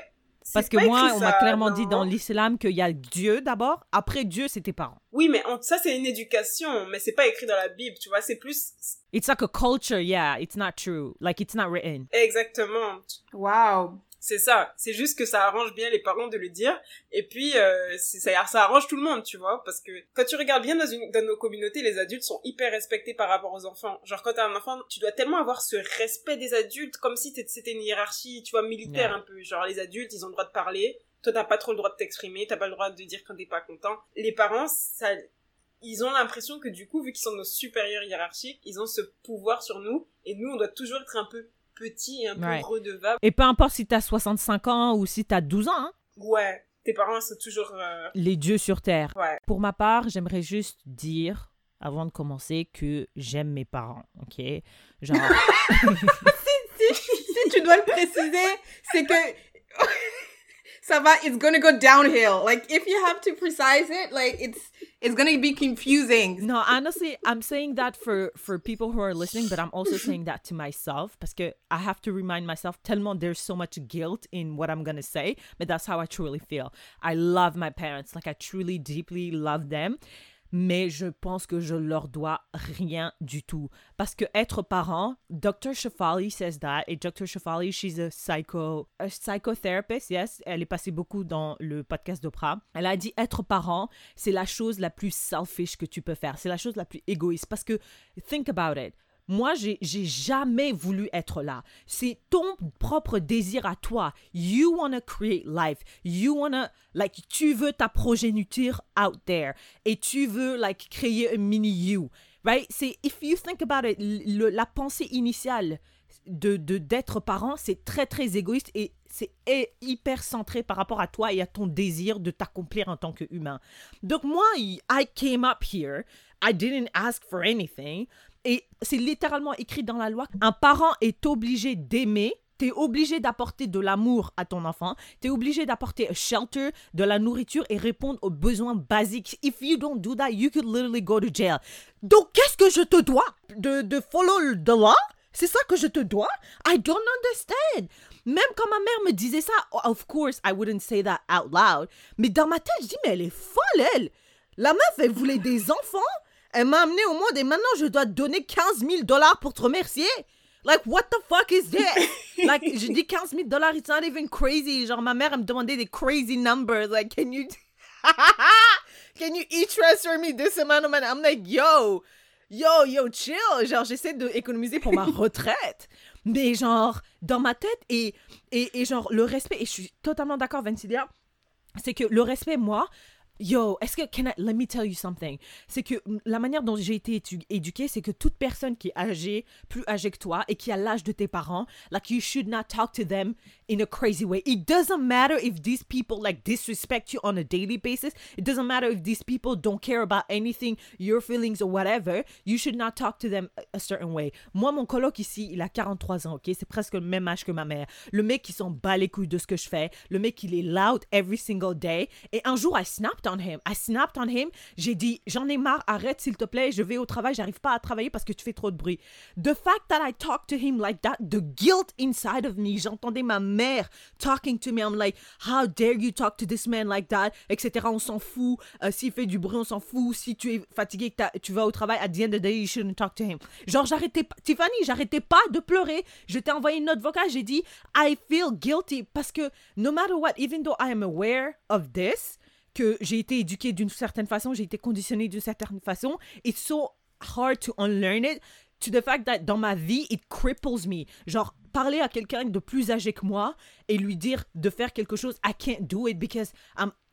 S1: Parce que moi, on m'a clairement dit dans l'islam qu'il y a Dieu d'abord, après Dieu, c'est tes parents.
S3: Oui, mais on- ça c'est une éducation, mais c'est pas écrit dans la Bible, tu vois, c'est plus
S1: It's like a culture, yeah. It's not true. Like it's not written.
S3: exactement.
S2: Wow.
S3: C'est ça. C'est juste que ça arrange bien les parents de le dire. Et puis, euh, c'est- ça, ça arrange tout le monde, tu vois. Parce que quand tu regardes bien dans, une, dans nos communautés, les adultes sont hyper respectés par rapport aux enfants. Genre, quand t'as un enfant, tu dois tellement avoir ce respect des adultes, comme si c'était une hiérarchie, tu vois, militaire un peu. Genre, les adultes, ils ont le droit de parler. Toi, t'as pas trop le droit de t'exprimer. T'as pas le droit de dire quand t'es pas content. Les parents, ça, ils ont l'impression que du coup, vu qu'ils sont nos supérieurs hiérarchiques, ils ont ce pouvoir sur nous. Et nous, on doit toujours être un peu petits et un peu
S1: Ouais.
S3: redevables.
S1: Et peu importe si t'as 65 ans ou si t'as 12 ans, hein,
S3: Ouais, tes parents sont toujours... euh,
S1: les dieux sur terre.
S3: Ouais.
S1: Pour ma part, j'aimerais juste dire, avant de commencer, que j'aime mes parents, ok? Genre,
S2: Si tu dois le préciser, c'est que ça va, it's gonna go downhill. Like if you have to precise it, like it's it's gonna be confusing.
S1: no, honestly, I'm saying that for for people who are listening, but I'm also saying that to myself que I have to remind myself tellement there's so much guilt in what I'm gonna say, but that's how I truly feel. I love my parents, like I truly deeply love them. Mais je pense que je leur dois rien du tout. Parce que être parent, Dr. Shafali says that, et Dr. Shafali, she's a psycho, a psychotherapist, yes. Elle est passée beaucoup dans le podcast d'Oprah. Elle a dit être parent, c'est la chose la plus selfish que tu peux faire. C'est la chose la plus égoïste. Parce que, think about it. Moi, j'ai jamais voulu être là. C'est ton propre désir à toi. You want to create life. You want to, like, tu veux ta progéniture out there. Et tu veux, like, créer un mini you. Right? C'est, if you think about it, la pensée initiale de d'être parent, c'est très, très égoïste et c'est hy- hyper centré par rapport à toi et à ton désir de t'accomplir en tant qu'humain. Donc, moi, I came up here. I didn't ask for anything. Et c'est littéralement écrit dans la loi. Un parent est obligé d'aimer. T'es obligé d'apporter de l'amour à ton enfant. T'es obligé d'apporter un shelter, de la nourriture et répondre aux besoins basiques. If you don't do that, you could literally go to jail. Donc, qu'est-ce que je te dois de, de follow the law? C'est ça que je te dois? I don't understand. Même quand ma mère me disait ça, of course, I wouldn't say that out loud. Mais dans ma tête, je dis, mais elle est folle, elle. La meuf, elle voulait des enfants. Elle m'a amené au monde et maintenant je dois te donner 15 000 dollars pour te remercier. Like, what the fuck is this? like, je dis 15 000 dollars, it's not even crazy. Genre, ma mère, elle me demandait des crazy numbers. Like, can you, can you e-transfer me this amount of money? I'm like, yo, yo, yo, chill. Genre, j'essaie d'économiser pour ma retraite. Mais genre, dans ma tête, et, et, et genre, le respect, et je suis totalement d'accord, Vencilia, c'est que le respect, moi, yo, est-ce que, can I, let me tell you something, c'est que la manière dont j'ai été étu- éduquée, c'est que toute personne qui est âgée, plus âgée que toi, et qui a l'âge de tes parents, like, you should not talk to them in a crazy way. It doesn't matter if these people, like, disrespect you on a daily basis. It doesn't matter if these people don't care about anything, your feelings or whatever. You should not talk to them a- certain way. Moi, mon coloc ici, il a 43 ans, ok? C'est presque le même âge que ma mère. Le mec, qui s'en bat les couilles de ce que je fais. Le mec, il est loud every single day. Et un jour, I snapped on him. I snapped on him. J'ai dit, j'en ai marre, arrête s'il te plaît, je vais au travail, j'arrive pas à travailler parce que tu fais trop de bruit. The fact that I talked to him like that, the guilt inside of me, j'entendais ma mère talking to me. I'm like, how dare you talk to this man like that, etc. On s'en fout. Euh, s'il fait du bruit, on s'en fout. Si tu es fatigué, que tu vas au travail, at the end of the day, you shouldn't talk to him. Genre, j'arrêtais Tiffany, j'arrêtais pas de pleurer. Je t'ai envoyé une note vocale, j'ai dit, I feel guilty parce que no matter what, even though I am aware of this, que j'ai été éduquée d'une certaine façon, j'ai été conditionnée d'une certaine façon, it's so hard to unlearn it to the fact that dans ma vie, it cripples me. Genre, parler à quelqu'un de plus âgé que moi et lui dire de faire quelque chose, I can't do it because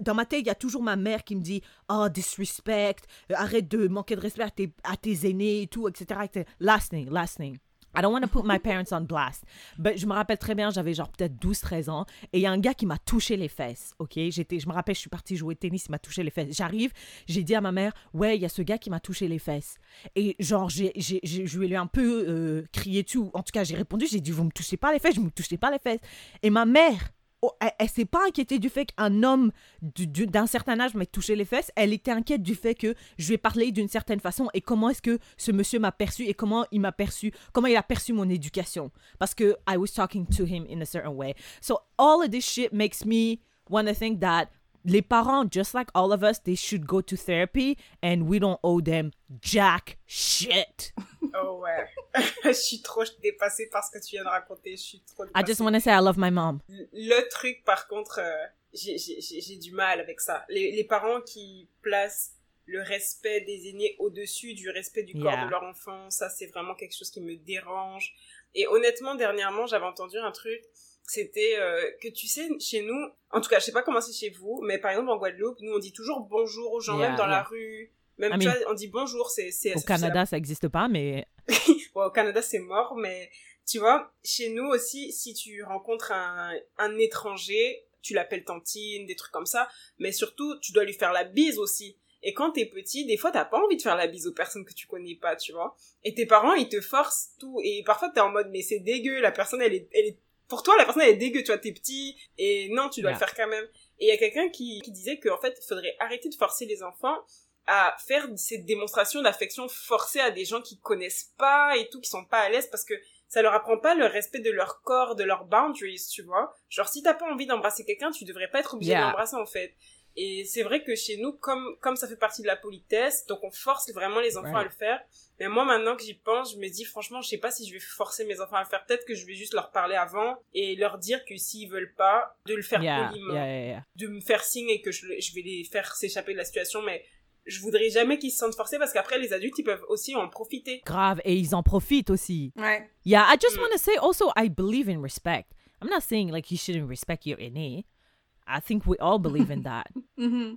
S1: dans ma tête, il y a toujours ma mère qui me dit Oh, disrespect, arrête de manquer de respect à tes, à tes aînés et tout, etc. Last thing, last thing. I don't want to put my parents on blast. But je me rappelle très bien, j'avais genre peut-être 12-13 ans. Et il y a un gars qui m'a touché les fesses. OK? J'étais, je me rappelle, je suis partie jouer au tennis, il m'a touché les fesses. J'arrive, j'ai dit à ma mère, ouais, il y a ce gars qui m'a touché les fesses. Et genre, j'ai, j'ai, je lui ai un peu euh, crié dessus. En tout cas, j'ai répondu, j'ai dit, vous me touchez pas les fesses, je me touchez pas les fesses. Et ma mère, Oh, elle, s'est pas inquiétée du fait qu'un homme d'un certain âge m'ait touché les fesses. Elle était inquiète du fait que je lui ai parlé d'une certaine façon et comment est-ce que ce monsieur m'a perçu et comment il m'a perçu, comment il a perçu mon éducation? Parce que I was talking to him in a certain way. So all of this shit makes me want to think that les parents, just like all of us, they should go to therapy and we don't owe them jack shit.
S3: Oh ouais. je suis trop dépassée par ce que tu viens de raconter. Je suis trop dépassée.
S1: I just want to say I love my mom.
S3: Le truc, par contre, euh, j'ai du mal avec ça. Les, les, parents qui placent le respect des aînés au-dessus du respect du corps de leur enfant, ça c'est vraiment quelque chose qui me dérange. Et honnêtement, dernièrement, j'avais entendu un truc c'était euh, que tu sais chez nous en tout cas je sais pas comment c'est chez vous mais par exemple en Guadeloupe nous on dit toujours bonjour aux gens même dans la rue même tu vois, on dit bonjour c'est
S1: au Canada ça existe pas mais
S3: au Canada c'est mort mais tu vois chez nous aussi si tu rencontres un, un étranger tu l'appelles tantine des trucs comme ça mais surtout tu dois lui faire la bise aussi et quand t'es petit, des fois, t'as pas envie de faire la bise aux personnes que tu connais pas, tu vois. Et tes parents, ils te forcent tout. Et parfois, t'es en mode, mais c'est dégueu, la personne, elle est, elle est pour toi, la personne elle est dégueu, tu vois, t'es petit, et non, tu dois le faire quand même. Et il y a quelqu'un qui, qui disait qu'en fait, il faudrait arrêter de forcer les enfants à faire cette démonstration d'affection forcée à des gens qui connaissent pas et tout, qui sont pas à l'aise parce que ça leur apprend pas le respect de leur corps, de leurs boundaries, tu vois. Genre, si t'as pas envie d'embrasser quelqu'un, tu devrais pas être obligé d'embrasser, en fait. Et c'est vrai que chez nous, comme, comme ça fait partie de la politesse, donc on force vraiment les enfants à le faire. Mais moi, maintenant que j'y pense, je me dis, franchement, je sais pas si je vais forcer mes enfants à le faire. Peut-être que je vais juste leur parler avant et leur dire que s'ils veulent pas, de le faire poliment. de me faire signe et que je, je vais les faire s'échapper de la situation. Mais je voudrais jamais qu'ils se sentent forcés parce qu'après, les adultes, ils peuvent aussi en profiter.
S1: Grave. Et ils en profitent aussi.
S2: Ouais.
S1: Yeah, I just mm. want to say also, I believe in respect. I'm not saying like you shouldn't respect your aîné. I think we all believe in that.
S2: Mm-hmm.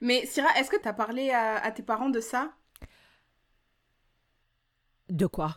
S2: Mais Syrah, est-ce que tu as parlé à, tes parents de ça?
S1: De quoi?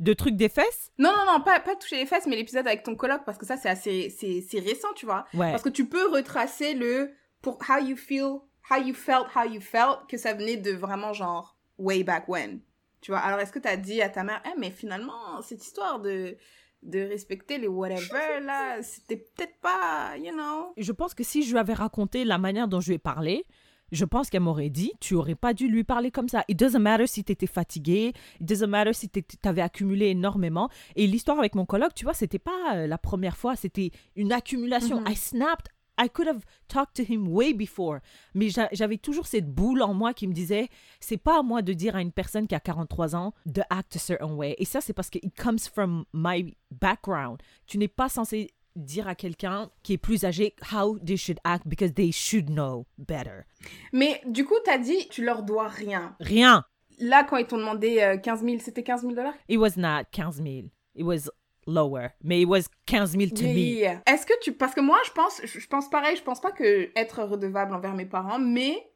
S1: De trucs des fesses?
S2: Non, non, non, pas, pas toucher les fesses, mais l'épisode avec ton coloc, parce que ça, c'est assez c'est, récent, tu vois. Parce que tu peux retracer le pour how you feel, how you felt, how you felt, que ça venait de vraiment genre way back when. Tu vois, alors est-ce que tu as dit à ta mère, eh, mais finalement, cette histoire de de respecter les whatever, là, c'était peut-être pas, you know.
S1: Je pense que si je lui avais raconté la manière dont je lui ai parlé, je pense qu'elle m'aurait dit, tu aurais pas dû lui parler comme ça. It doesn't matter si tu étais fatigué, it doesn't matter si tu avais accumulé énormément. Et l'histoire avec mon colloque, tu vois, c'était pas euh, la première fois, c'était une accumulation. Mm-hmm. I snapped I could have talked to him way before. Mais j'avais toujours cette boule en moi qui me disait, c'est pas à moi de dire à une personne qui a 43 ans de act a certain way. Et ça, c'est parce que it comes from my background. Tu n'es pas censé dire à quelqu'un qui est plus âgé how they should act because they should know better.
S2: Mais du coup, tu as dit, tu leur dois rien.
S1: Rien.
S2: Là, quand ils t'ont demandé 15 euh, 000, c'était 15 000 dollars?
S1: It was not 15 000. It was lower, mais it was 15 000 to me.
S2: Est-ce que tu, parce que moi, je pense, je pense pareil, je pense pas que être redevable envers mes parents, mais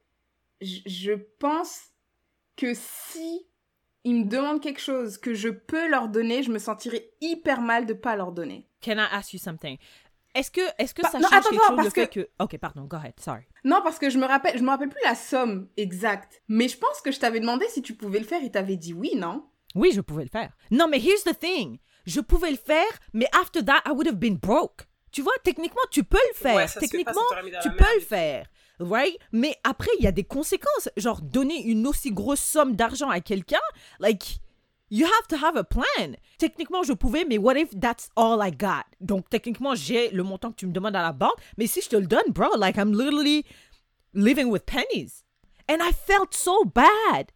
S2: je, pense que si ils me demandent quelque chose que je peux leur donner, je me sentirais hyper mal de pas leur donner.
S1: Can I ask you something? Est-ce que, est-ce que ça change quelque chose parce le que... Ok, pardon, go ahead, sorry.
S2: Non, parce que je me rappelle, je me rappelle plus la somme exacte. Mais je pense que je t'avais demandé si tu pouvais le faire et t'avais dit oui, non?
S1: Oui, je pouvais le faire. Non, mais here's the thing. Je pouvais le faire, mais after that, I would have been broke. Tu vois, techniquement, tu peux le faire.
S3: Ouais,
S1: techniquement, tu peux
S3: merde.
S1: le faire. Right? Mais après, il y a des conséquences. Genre, donner une aussi grosse somme d'argent à quelqu'un, like, you have to have a plan. Techniquement, je pouvais, mais what if that's all I got? Donc, techniquement, j'ai le montant que tu me demandes à la banque, mais si je te le donne, bro, like, I'm literally living with pennies. And I felt so bad.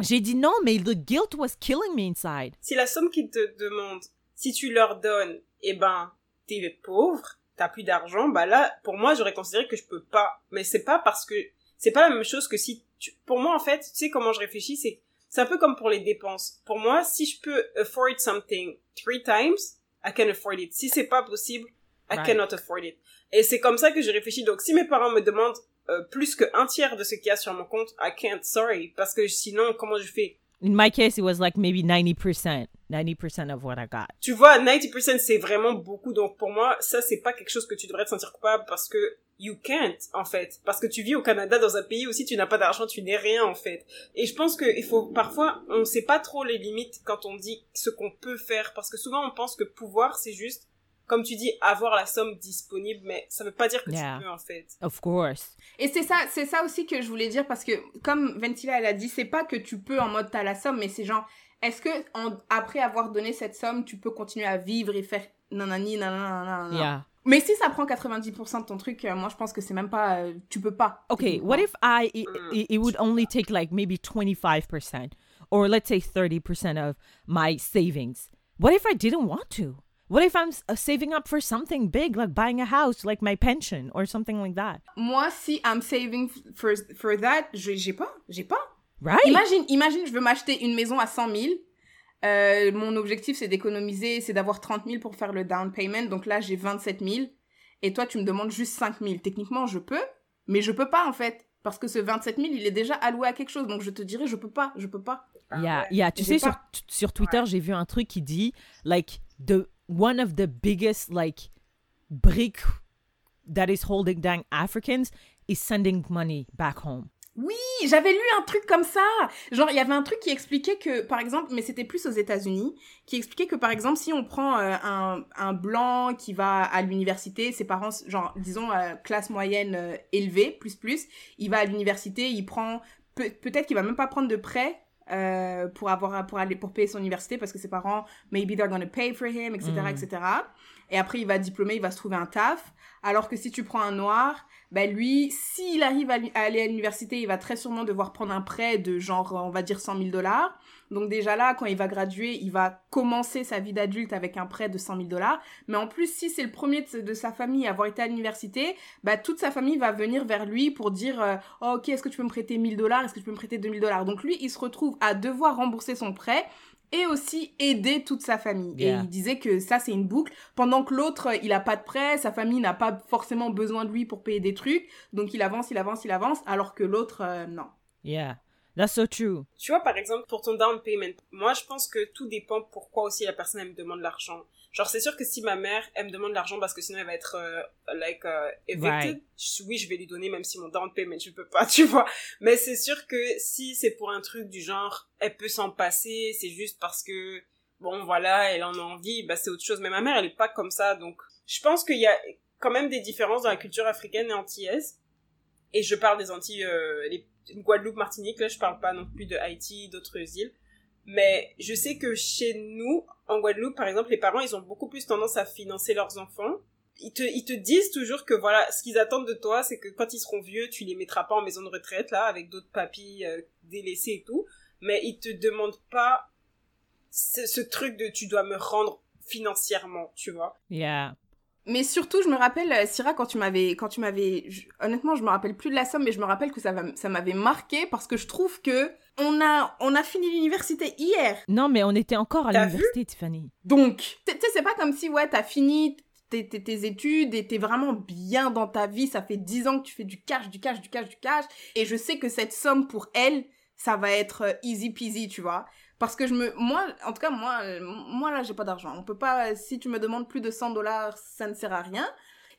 S1: J'ai dit non, mais the guilt was killing me inside.
S3: Si la somme qu'ils te demandent, si tu leur donnes, eh ben, t'es pauvre, t'as plus d'argent, bah là, pour moi, j'aurais considéré que je peux pas. Mais c'est pas parce que, c'est pas la même chose que si tu, pour moi, en fait, tu sais comment je réfléchis, c'est, c'est un peu comme pour les dépenses. Pour moi, si je peux afford something three times, I can afford it. Si c'est pas possible, I
S1: Right.
S3: cannot afford it. Et c'est comme ça que je réfléchis. Donc, si mes parents me demandent euh, plus que un tiers de ce qu'il y a sur mon compte, I can't, sorry. Parce que sinon, comment je fais?
S1: In my case, it was like maybe 90%. 90% of what I got.
S3: tu vois, 90% c'est vraiment beaucoup. Donc pour moi, ça c'est pas quelque chose que tu devrais te sentir coupable parce que you can't en fait. Parce que tu vis au Canada dans un pays où si tu n'as pas d'argent, tu n'es rien en fait. Et je pense que il faut parfois on sait pas trop les limites quand on dit ce qu'on peut faire parce que souvent on pense que pouvoir c'est juste comme tu dis avoir la somme disponible mais ça veut pas dire que
S1: Yeah.
S3: tu peux en fait.
S1: Of course.
S2: Et c'est ça, c'est ça aussi que je voulais dire parce que comme Ventila elle a dit, c'est pas que tu peux en mode t'as la somme, mais c'est genre est-ce que en- après avoir donné cette somme, tu peux continuer à vivre et faire nanani nanana nanana.
S1: Yeah.
S2: Mais si ça prend 90% de ton truc, euh, moi je pense que c'est même pas euh, tu peux pas.
S1: Okay, what if I it,
S3: Mm.
S1: it, it would only take like maybe 25% or let's say 30% of my savings? What if I didn't want to? What if I'm uh, saving up for something big like buying a house, like my pension or something like that?
S2: Moi si I'm saving for for that, je- j'ai pas, j'ai pas.
S1: Right?
S2: Imagine, imagine, je veux m'acheter une maison à 100 000. Euh, mon objectif, c'est d'économiser, c'est d'avoir 30 000 pour faire le down payment. Donc là, j'ai 27 000. Et toi, tu me demandes juste 5 000. Techniquement, je peux, mais je peux pas, en fait. Parce que ce 27 000, il est déjà alloué à quelque chose. Donc je te dirais, je peux pas, je peux pas.
S1: Yeah, yeah. Tu sais,
S2: pas.
S1: sur Twitter, j'ai vu un truc qui dit, like, the one of the biggest, like, brick that is holding down Africans is sending money back home.
S2: Oui, j'avais lu un truc comme ça. Genre, il y avait un truc qui expliquait que, par exemple, mais c'était plus aux États-Unis, qui expliquait que, par exemple, si on prend euh, un, un blanc qui va à l'université, ses parents, genre, disons, euh, classe moyenne euh, élevée, plus plus, il va à l'université, il prend, peut- peut-être qu'il va même pas prendre de prêt. Euh, pour avoir pour aller pour payer son université parce que ses parents maybe they're gonna pay for him etc
S1: Mm.
S2: etc et après il va diplômer il va se trouver un taf alors que si tu prends un noir ben lui, s'il arrive à, à aller à l'université, il va très sûrement devoir prendre un prêt de genre, on va dire 100 000 dollars. Donc déjà là, quand il va graduer, il va commencer sa vie d'adulte avec un prêt de 100 000 dollars. Mais en plus, si c'est le premier de, de sa famille à avoir été à l'université, bah toute sa famille va venir vers lui pour dire, euh, oh, ok, est-ce que tu peux me prêter 1000 dollars? Est-ce que tu peux me prêter 2000 dollars? Donc lui, il se retrouve à devoir rembourser son prêt et aussi aider toute sa famille. Et il disait que ça, c'est une boucle. Pendant que l'autre, euh, il a pas de prêt, sa famille n'a pas forcément besoin de lui pour payer des trucs. Donc il avance, il avance, il avance, alors que l'autre, euh, non.
S1: Yeah, that's so true.
S3: Tu vois, par exemple, pour ton down payment, moi, je pense que tout dépend pourquoi aussi la personne, elle me demande l'argent. Genre, c'est sûr que si ma mère, elle me demande l'argent parce que sinon elle va être, euh, like, euh, evicted,
S1: Right.
S3: oui, je vais lui donner même si mon down payment, je peux pas, tu vois. Mais c'est sûr que si c'est pour un truc du genre, elle peut s'en passer, c'est juste parce que, bon, voilà, elle en a envie, bah, c'est autre chose. Mais ma mère, elle est pas comme ça, donc, je pense qu'il y a quand même des différences dans la culture africaine et antillaise. Et je parle des Antilles, euh, les Guadeloupe, Martinique, là, je parle pas non plus de Haïti, d'autres îles. Mais je sais que chez nous, en Guadeloupe, par exemple, les parents, ils ont beaucoup plus tendance à financer leurs enfants. Ils te, ils te disent toujours que voilà, ce qu'ils attendent de toi, c'est que quand ils seront vieux, tu les mettras pas en maison de retraite, là, avec d'autres papis euh, délaissés et tout. Mais ils te demandent pas ce, ce truc de tu dois me rendre financièrement, tu vois.
S1: Yeah.
S2: Mais surtout, je me rappelle, euh, Syrah, quand tu m'avais, quand tu m'avais, je- honnêtement, je me rappelle plus de la somme, mais je me rappelle que ça, va- ça m'avait marqué parce que je trouve que on a, on a fini l'université hier.
S1: Non, mais on était encore à l'université, Tiffany.
S2: Donc, tu sais, c'est pas comme si, ouais, t'as fini tes, tes, tes études et t'es vraiment bien dans ta vie. Ça fait 10 ans que tu fais du cash, du cash, du cash, du cash. Et je sais que cette somme, pour elle, ça va être euh, easy peasy, tu vois. Parce que je me, moi, en tout cas, moi, euh, moi là, j'ai pas d'argent. On peut pas, si tu me demandes plus de 100 dollars, ça ne sert à rien.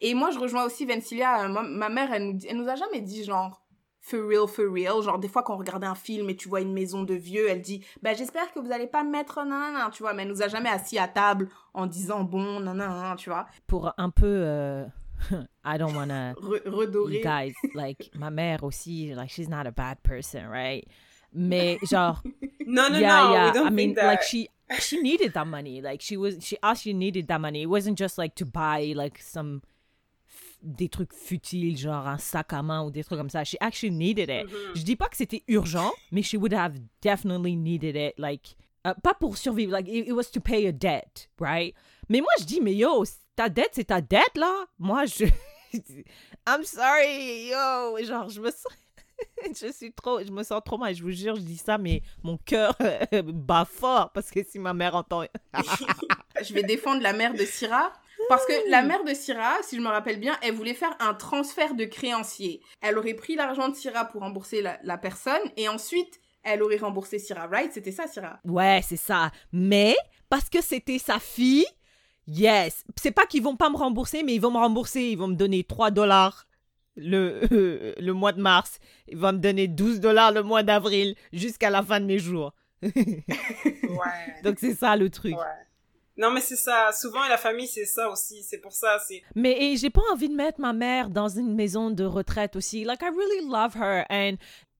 S2: Et moi, je rejoins aussi Vencilia. euh, ma mère, elle nous, elle nous a jamais dit genre, for real, for real. Genre, des fois, quand on regardait un film et tu vois une maison de vieux, elle dit, bah, j'espère que vous allez pas mettre nanana, tu vois, mais elle nous a jamais assis à table en disant, bon, nanana, tu vois.
S1: Pour un peu, euh, I don't wanna,
S2: Re- redorer.
S1: guys, like, ma mère aussi, like, she's not a bad person, right? Mais genre,
S3: Non, non,
S1: yeah,
S3: non,
S1: yeah. I mean, like she she needed that money. Like she was she all she needed that money. It wasn't just like to buy like some des trucs futiles, genre un sac à main ou des trucs comme ça. She actually needed it.
S3: Mhm.
S1: Je dis pas que c'était urgent, mais she would have definitely needed it. Like euh, pas pour survivre. Like it, it was to pay a debt, right? Mais moi je dis mais yo, ta dette c'est ta dette là. Moi je I'm sorry, yo, genre je me sens je suis trop, je me sens trop mal. Je vous jure, je dis ça, mais mon cœur bat fort parce que si ma mère entend,
S2: je vais défendre la mère de Syrah. Parce que la mère de Syrah, si je me rappelle bien, elle voulait faire un transfert de créancier. Elle aurait pris l'argent de Syrah pour rembourser la, la personne et ensuite elle aurait remboursé Syrah, right? C'était ça, Syrah?
S1: ouais, c'est ça. Mais parce que c'était sa fille, yes. C'est pas qu'ils vont pas me rembourser, mais ils vont me rembourser. Ils vont me donner 3 dollars le, le mois de mars. Ils vont me donner 12 dollars le mois d'avril jusqu'à la fin de mes jours.
S3: Ouais.
S1: Donc c'est ça le truc.
S3: ouais. Non, mais c'est ça. Souvent, la famille, c'est ça aussi. C'est pour ça. C'est.
S1: Mais j'ai pas envie de mettre ma mère dans une maison de retraite aussi. Like I really love her and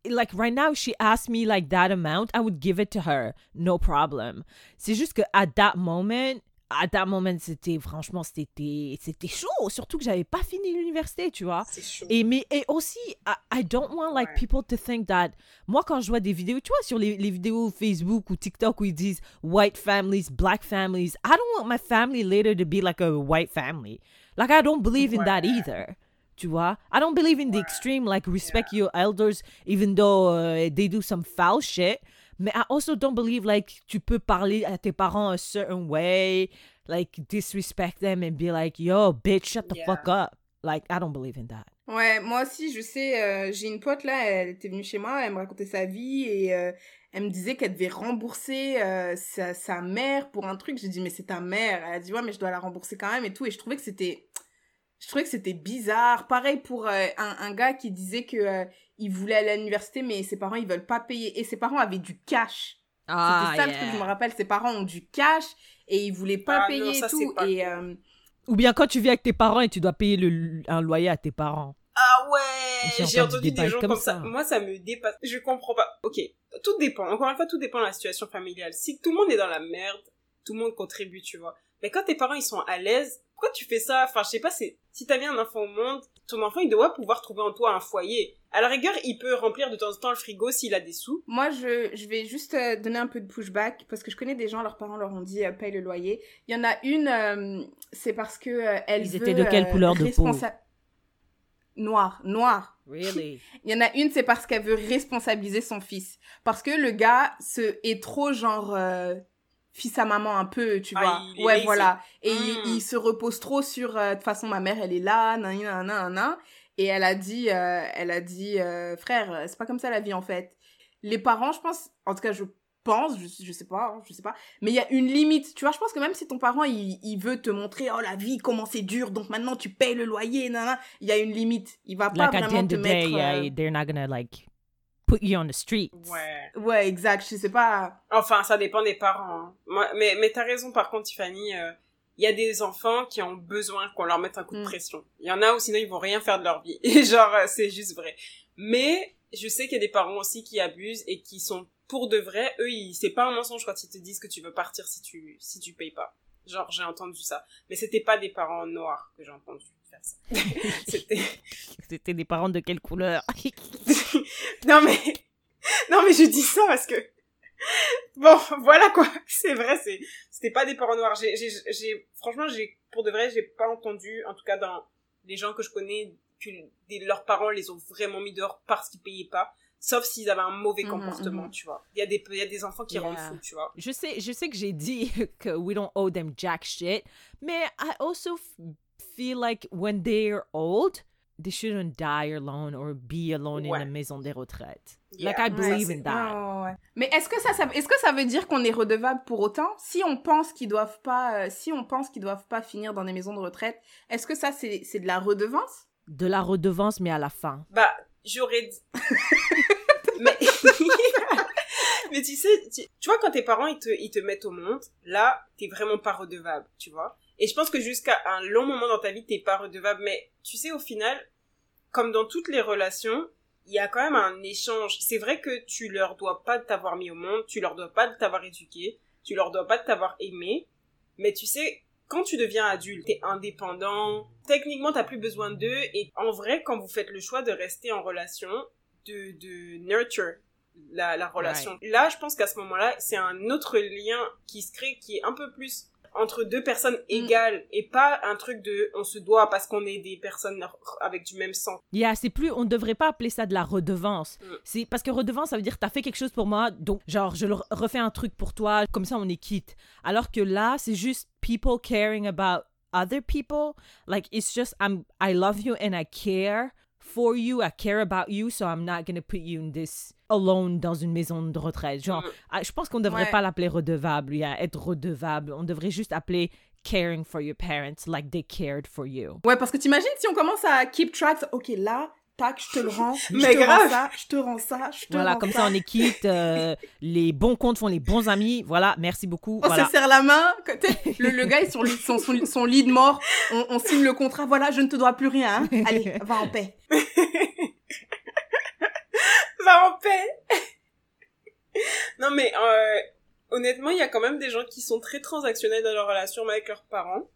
S1: like right now she asked me like that amount, I would give it to her, no problem. C'est juste que at that moment, at that moment c'était franchement c'était c'était chaud, surtout que j'avais pas fini l'université, tu vois.
S3: Chaud.
S1: Et, mais, et aussi, I, I don't want like
S3: Ouais.
S1: people to think that. Moi, quand je vois des vidéos, tu vois, sur les, les vidéos Facebook ou TikTok où ils disent white families, black families, I don't want my family later to be like a white family. Like, I don't believe in that either. Tu vois? I don't believe in the extreme, like, respect your elders even though uh, they do some foul shit. Mais I also don't believe, like, tu peux parler à tes parents a certain way, like, disrespect them and be like, yo, bitch, shut the
S3: Yeah.
S1: fuck up. Like, I don't believe in that.
S2: Ouais, moi aussi, je sais, euh, j'ai une pote là, elle était venue chez moi, elle me racontait sa vie et euh, elle me disait qu'elle devait rembourser euh, sa, sa mère pour un truc. J'ai dit, mais c'est ta mère. Elle a dit, ouais, mais je dois la rembourser quand même et tout. Et je trouvais que c'était, je trouvais que c'était bizarre. Pareil pour euh, un, un gars qui disait que euh, il voulait aller à l'université, mais ses parents, ils veulent pas payer. Et ses parents avaient du cash.
S1: Ah,
S2: c'était ça le truc, je me rappelle, ses parents ont du cash et ils voulaient pas
S3: Ah non,
S2: payer
S3: ça,
S2: et
S3: c'est
S2: tout. Et euh,
S1: Ou bien quand tu vis avec tes parents et tu dois payer le, un loyer à tes parents.
S3: Ah ouais,
S1: J'ai entendu
S3: entendu
S1: des
S3: gens
S1: comme
S3: comme ça.
S1: ça.
S3: Moi, ça me dépasse. Je comprends pas. Ok, tout dépend. Encore une fois, tout dépend de la situation familiale. Si tout le monde est dans la merde, tout le monde contribue, tu vois. Mais quand tes parents ils sont à l'aise, pourquoi tu fais ça? Enfin, je sais pas. C'est si t'as mis un enfant au monde, ton enfant il doit pouvoir trouver en toi un foyer. À la rigueur, il peut remplir de temps en temps le frigo s'il a des sous.
S2: Moi, je, je vais juste euh, donner un peu de pushback parce que je connais des gens, leurs parents leur ont dit euh, paye le loyer. Il y en a une, euh, c'est parce que euh, elle
S1: Ils
S2: veut,
S1: étaient de quelle
S2: euh,
S1: couleur de peau
S2: Noir, noir.
S1: Really?
S2: Il y en a une, c'est parce qu'elle veut responsabiliser son fils. Parce que le gars se, est trop genre euh, fils à maman un peu, tu
S3: Ah,
S2: vois. Ouais, voilà. Et
S3: Mm.
S2: il, il se repose trop sur euh, de toute façon ma mère elle est là, nan nan nan nan. nan. Et elle a dit, euh, elle a dit euh, frère, c'est pas comme ça la vie en fait. Les parents, je pense, en tout cas je pense, je, je sais pas, hein, je sais pas, mais il y a une limite. Tu vois, je pense que même si ton parent il, il veut te montrer oh la vie comment c'est dur, donc maintenant tu payes le loyer, nan, nan, il y a une limite. Il va pas
S1: Like at the
S2: vraiment
S1: end
S2: te
S1: of the day,
S2: mettre.
S1: yeah, they're not gonna like put you on the streets.
S3: Ouais.
S2: Ouais, exact. Je sais pas.
S3: Enfin, ça dépend des parents. hein. Moi, mais mais t'as raison par contre, Tiffany. euh, Il y a des enfants qui ont besoin qu'on leur mette un coup de
S2: Mm.
S3: pression. Il y en a où sinon ils vont rien faire de leur vie. Et genre, euh, c'est juste vrai. Mais je sais qu'il y a des parents aussi qui abusent et qui sont pour de vrai. Eux, ils- c'est pas un mensonge quand ils te disent que tu veux partir si tu si tu payes pas. Genre, j'ai entendu ça. Mais c'était pas des parents noirs que j'ai entendu faire ça. c'était
S1: C'était des parents de quelle couleur?
S3: non mais non mais je dis ça parce que bon voilà quoi c'est vrai c'est c'était pas des parents noirs j'ai j'ai j'ai franchement j'ai pour de vrai j'ai pas entendu en tout cas dans les gens que je connais que leurs parents les ont vraiment mis dehors parce qu'ils payaient pas sauf s'ils avaient un mauvais
S2: Mhm,
S3: comportement
S2: mhm.
S3: tu vois il y a des il y a des enfants qui
S1: Yeah.
S3: rendent fous tu vois
S1: Je sais, je sais que j'ai dit que we don't owe them jack shit, mais I also f- feel like when they're old, they shouldn't die alone or be alone in
S3: Ouais.
S1: a maison des retraites.
S3: Yeah.
S1: Like I
S3: Ouais,
S1: believe
S3: ça,
S1: in that.
S2: Ouais, ouais, ouais. Mais est-ce que ça, ça est-ce que ça veut dire qu'on est redevable pour autant? Si on pense qu'ils doivent pas, euh, si on pense qu'ils doivent pas finir dans des maisons de retraite, est-ce que ça c'est c'est de la redevance?
S1: De la redevance, mais à la fin.
S3: bah j'aurais dit. mais... mais tu sais, tu, tu vois, quand tes parents, ils te, ils te mettent au monde, là, t'es vraiment pas redevable, tu vois? Et je pense que jusqu'à un long moment dans ta vie, t'es pas redevable. Mais tu sais, au final, comme dans toutes les relations, il y a quand même un échange. C'est vrai que tu leur dois pas de t'avoir mis au monde, tu leur dois pas de t'avoir éduqué, tu leur dois pas de t'avoir aimé. Mais tu sais, quand tu deviens adulte, t'es indépendant, techniquement t'as plus besoin d'eux, et en vrai, quand vous faites le choix de rester en relation, de, de nurture la, la relation. Là, je pense qu'à ce moment-là, c'est un autre lien qui se crée, qui est un peu plus entre deux personnes mm. égales et pas un truc de on se doit parce qu'on est des personnes avec du même sang.
S1: Yeah, c'est plus on ne devrait pas appeler ça de la redevance. Mm. C'est parce que redevance ça veut dire t'as fait quelque chose pour moi donc genre je refais un truc pour toi comme ça on est quitte. Alors que là c'est juste people caring about other people like it's just I'm I love you and I care for you, I care about you, so I'm not gonna put you in this alone dans une maison de retraite. Genre, mm. je pense qu'on devrait pas l'appeler redevable, yeah, être redevable. On devrait juste appeler caring for your parents like they cared for you.
S2: Ouais, parce que t'imagines si on commence à keep track, ok, là, tac, je te le rends, je te rends ça, je te rends ça, je te
S1: Voilà, comme ça, on est quitte, euh, les bons comptes font les bons amis, voilà, merci beaucoup.
S2: On se serre la main, le, le gars est sur son, son, son, lit de mort, on, on, signe le contrat, voilà, je ne te dois plus rien, hein. allez, va en paix.
S3: va en paix. non mais, euh, honnêtement, il y a quand même des gens qui sont très transactionnels dans leur relation avec leurs parents.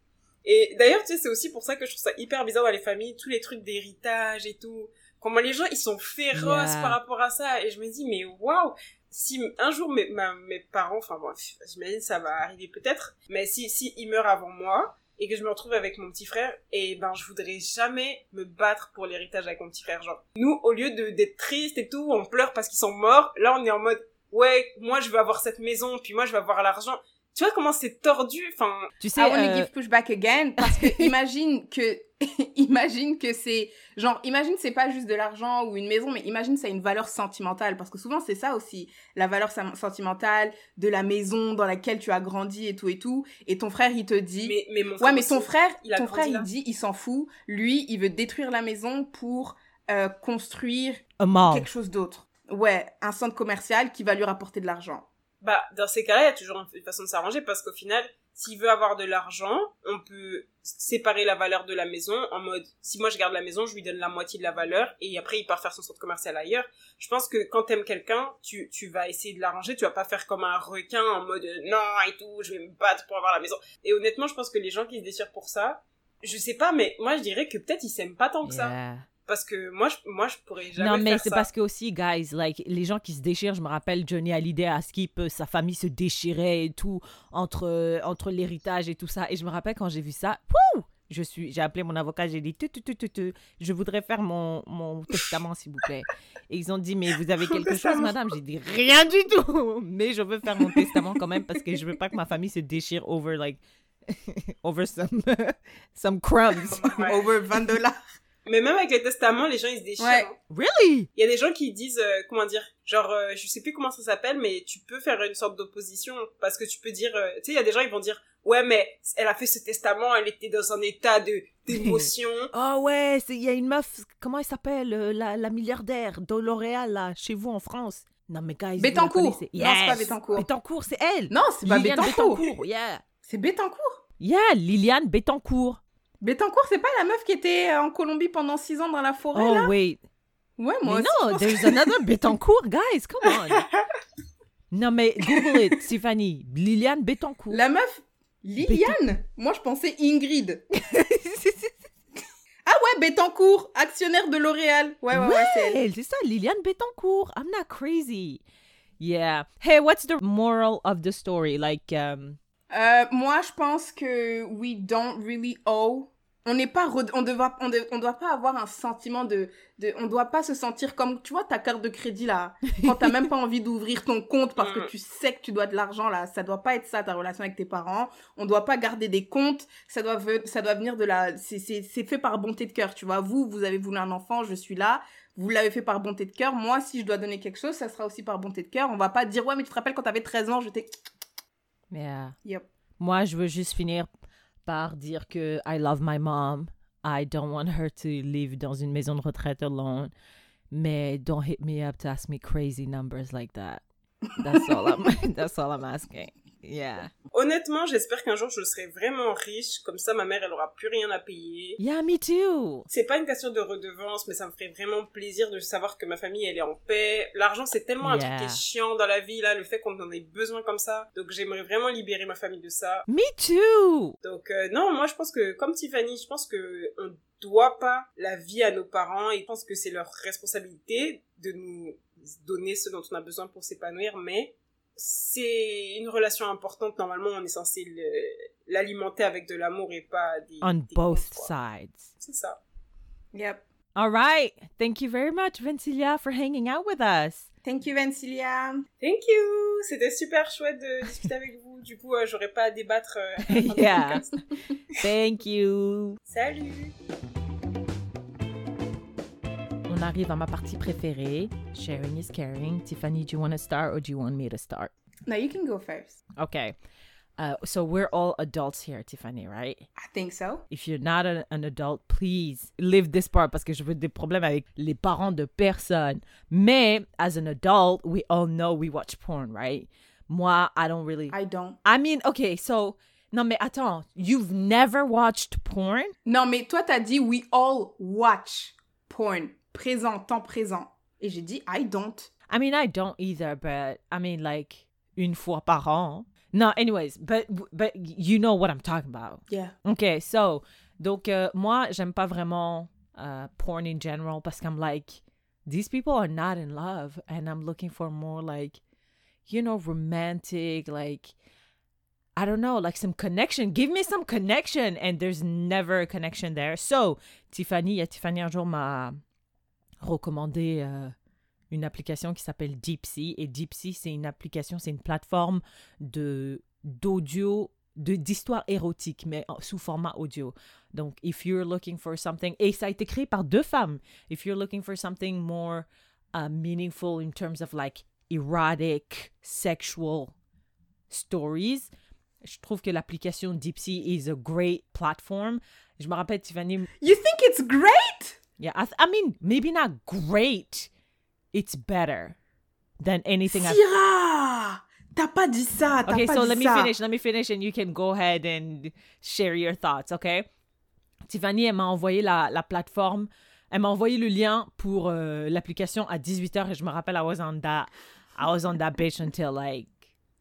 S3: Et d'ailleurs, tu sais, c'est aussi pour ça que je trouve ça hyper bizarre dans les familles, tous les trucs d'héritage et tout. Comment les gens, ils sont féroces par rapport à ça. Et je me dis, mais waouh si un jour mes, mes parents, enfin bon, j'imagine ça va arriver peut-être, mais si, si ils meurent avant moi, et que je me retrouve avec mon petit frère, et ben je voudrais jamais me battre pour l'héritage avec mon petit frère. Genre, nous, au lieu de d'être triste et tout, on pleure parce qu'ils sont morts, là on est en mode, ouais, moi je veux avoir cette maison, puis moi je veux avoir l'argent tu vois comment c'est tordu enfin
S2: tu sais I wanna euh... give pushback again parce que imagine que imagine que c'est genre imagine c'est pas juste de l'argent ou une maison mais imagine ça a une valeur sentimentale parce que souvent c'est ça aussi la valeur sentimentale de la maison dans laquelle tu as grandi et tout et tout et ton frère il te dit
S3: mais, mais mon
S2: ouais mais ton frère ton frère il dit il s'en fout lui il veut détruire la maison pour euh, construire quelque chose d'autre. Ouais un centre commercial qui va lui rapporter de l'argent
S3: bah, dans ces cas-là, il y a toujours une façon de s'arranger parce qu'au final, s'il veut avoir de l'argent, on peut séparer la valeur de la maison en mode, si moi je garde la maison, je lui donne la moitié de la valeur et après il part faire son centre commercial ailleurs. Je pense que quand t'aimes quelqu'un, tu, tu vas essayer de l'arranger, tu vas pas faire comme un requin en mode, non et tout, je vais me battre pour avoir la maison. Et honnêtement, je pense que les gens qui se déchirent pour ça, je sais pas, mais moi je dirais que peut-être ils s'aiment pas tant que ça parce que moi je, moi je pourrais jamais non mais
S1: c'est parce que aussi guys like les gens qui se déchirent je me rappelle Johnny Hallyday à Skip sa famille se déchirait et tout entre entre l'héritage et tout ça. Et je me rappelle quand j'ai vu ça pouh! Je suis j'ai appelé mon avocat j'ai dit tu, tu, tu, tu, je voudrais faire mon, mon testament s'il vous plaît. Et ils ont dit mais vous avez quelque chose madame? J'ai dit rien du tout. Mais je veux faire mon testament quand même parce que je veux pas que ma famille se déchire over like over some some crumbs.
S2: Over 20 dollars
S3: mais même avec les testaments, les gens ils se déchirent. Ouais.
S1: Really?
S3: Il y a des gens qui disent, euh, comment dire, genre, euh, je sais plus comment ça s'appelle, mais tu peux faire une sorte d'opposition parce que tu peux dire, euh, tu sais, il y a des gens ils vont dire, ouais, mais elle a fait ce testament, elle était dans un état de d'émotion.
S1: oh ouais, il y a une meuf, comment elle s'appelle, la, la milliardaire de L'Oréal là, chez vous en France? Non mais guys,
S2: Bettencourt. Yes. Non, c'est pas Bettencourt.
S1: Bettencourt, c'est elle.
S2: Non, c'est pas Bettencourt. Bettencourt.
S1: Yeah.
S2: C'est Bettencourt?
S1: Yeah, Liliane Bettencourt.
S2: Bettencourt, c'est pas la meuf qui était en Colombie pendant six ans dans la forêt,
S1: oh,
S2: là?
S1: wait.
S2: Ouais, moi
S1: mais Non, there's another Bettencourt, guys, come on. non, mais Google it, Tiffany. Liliane Bettencourt.
S2: La meuf Liliane? Moi, je pensais Ingrid. ah ouais, Bettencourt, actionnaire de L'Oréal. Ouais, ouais, ouais, c'est elle.
S1: C'est ça, Liliane Bettencourt. I'm not crazy. Yeah. Hey, what's the moral of the story? Like, um...
S2: Euh, moi, je pense que we don't really owe on n'est pas on doit on, on, doit pas avoir un sentiment de, de on doit pas se sentir comme tu vois ta carte de crédit là quand t'as même pas envie d'ouvrir ton compte parce que tu sais que tu dois de l'argent là ça doit pas être ça ta relation avec tes parents. On doit pas garder des comptes. Ça doit ça doit venir de la c'est c'est fait par bonté de cœur tu vois. Vous vous avez voulu un enfant je suis là. Vous l'avez fait par bonté de cœur. Moi si je dois donner quelque chose ça sera aussi par bonté de cœur. On va pas dire ouais mais tu te rappelles quand t'avais 13 ans je t'ai
S1: mais euh, moi je veux juste finir par dire que I love my mom. I don't want her to live dans une maison de retraite alone. Mais don't hit me up to ask me crazy numbers like that. That's all I'm, that's all I'm asking. Yeah.
S3: Honnêtement, j'espère qu'un jour je serai vraiment riche, comme ça ma mère elle aura plus rien à payer.
S1: Yeah, me too.
S3: C'est pas une question de redevance, mais ça me ferait vraiment plaisir de savoir que ma famille elle est en paix. L'argent c'est tellement un truc qui est chiant dans la vie là, le fait qu'on en ait besoin comme ça. Donc j'aimerais vraiment libérer ma famille de ça.
S1: Me too.
S3: Donc euh, non, moi je pense que comme Tiffany, je pense que on doit pas la vie à nos parents et je pense que c'est leur responsabilité de nous donner ce dont on a besoin pour s'épanouir, mais c'est une relation importante. Normalement, on est censé l'alimenter avec de l'amour et pas des.
S1: On
S3: des
S1: both
S3: quoi.
S1: sides.
S3: C'est ça.
S2: Yep.
S1: All right. Thank you very much, Vincilia, for hanging out with us.
S2: Thank you, Vencilia.
S3: Thank you. C'était super chouette de discuter avec vous. Du coup, euh, j'aurais pas à débattre. euh,
S1: Yeah. Thank you.
S3: Salut.
S1: Arrive à ma partie préférée. Sharing is caring. Tiffany, do you want to start or do you want me to start?
S2: No, you can go first.
S1: Okay. Uh, so we're all adults here, Tiffany, right?
S2: I think so.
S1: If you're not a- an adult, please leave this part parce que je veux des problèmes avec les parents de personne. Mais as an adult, we all know we watch porn, right? Moi, I don't really.
S2: I don't.
S1: I mean, okay, so non mais attends, you've never watched porn?
S2: Non, mais toi, t'as dit we all watch porn. Présent, temps présent. Et j'ai dit I don't.
S1: I mean, I don't either, but I mean, like une fois par an. No, anyways, but but you know what I'm talking about.
S2: Yeah.
S1: Okay, so donc euh, moi j'aime pas vraiment uh, porn in general parce qu'I'm like these people are not in love and I'm looking for more like you know romantic like I don't know like some connection. Give me some connection and there's never a connection there. So Tiffany, euh, Tiffany un jour m'a recommandé euh, une application qui s'appelle Deepsea et Deepsea c'est une application, c'est une plateforme de d'audio d'histoire érotique mais sous format audio. Donc if you're looking for something et ça a été créé par deux femmes. If you're looking for something more uh, meaningful in terms of like erotic, sexual stories, je trouve que l'application Deepsea is a great platform. Je me rappelle Tiffany
S2: You think it's great?
S1: Yeah, I, th- I mean, maybe not great. It's better than anything.
S2: Syrah! T'as pas dit ça. T'as
S1: Okay,
S2: pas
S1: so
S2: dit
S1: let me
S2: ça.
S1: finish. Let me finish, and you can go ahead and share your thoughts. Okay? Tiffany, elle m'a envoyé la, la plateforme. Elle m'a envoyé le lien pour euh, l'application à 18h et je me rappelle, I was on that, I was on that bitch until like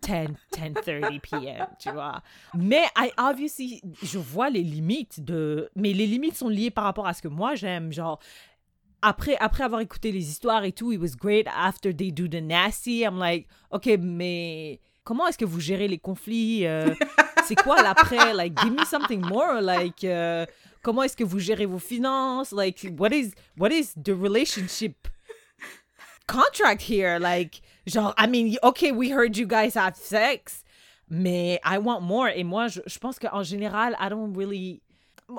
S1: 10, 10.30 p.m., tu vois. Mais I obviously, je vois les limites de... Mais les limites sont liées par rapport à ce que moi j'aime, genre... Après, après avoir écouté les histoires et tout, it was great. After they do the nasty, I'm like, OK, mais comment est-ce que vous gérez les conflits? euh, c'est quoi l'après? Like, give me something more. Like, euh, comment est-ce que vous gérez vos finances? Like, what is, what is the relationship contract here? Like, genre, I mean, OK, we heard you guys have sex, mais I want more. Et moi, je, je pense qu'en général, I don't really...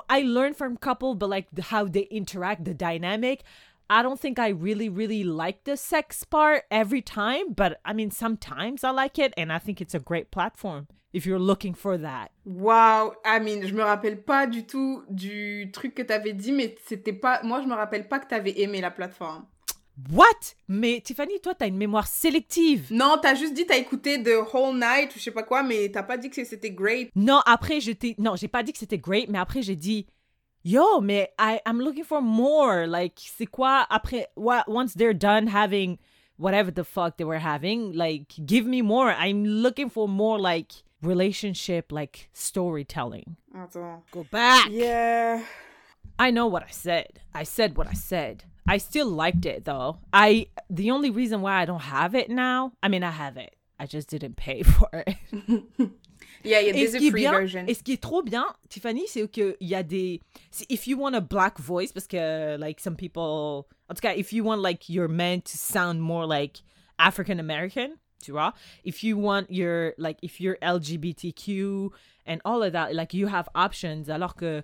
S1: I learn from couple, but like how they interact, the dynamic. I don't think I really, really like the sex part every time, but I mean, sometimes I like it, and I think it's a great platform if you're looking for that.
S2: Wow, I mean, je me rappelle pas du tout du truc que t'avais dit, mais c'était pas. Moi, je me rappelle pas que t'avais aimé la plateforme.
S1: What? Mais Tiffany, toi, t'as une mémoire sélective.
S2: Non, t'as juste dit t'as écouté The Whole Night ou je sais pas quoi, mais t'as pas dit que c'était great.
S1: Non, après, je t'ai. Non, j'ai pas dit que c'était great, mais après, j'ai dit. Yo, mais I, I'm looking for more. Like, c'est quoi après, what, once they're done having whatever the fuck they were having, like, give me more. I'm looking for more, like, relationship, like, storytelling.
S2: Attends.
S1: Go back.
S2: Yeah.
S1: I know what I said. I said what I said. I still liked it though. I the only reason why I don't have it now, I mean I have it. I just didn't pay for it.
S2: Yeah, il y a des free
S1: bien,
S2: version.
S1: et ce qui est trop bien, Tiffany, c'est que il y a des if you want a black voice parce que like some people en tout cas if you want like your man to sound more like African American, tu vois? If you want your like if you're LGBTQ and all of that, like you have options alors que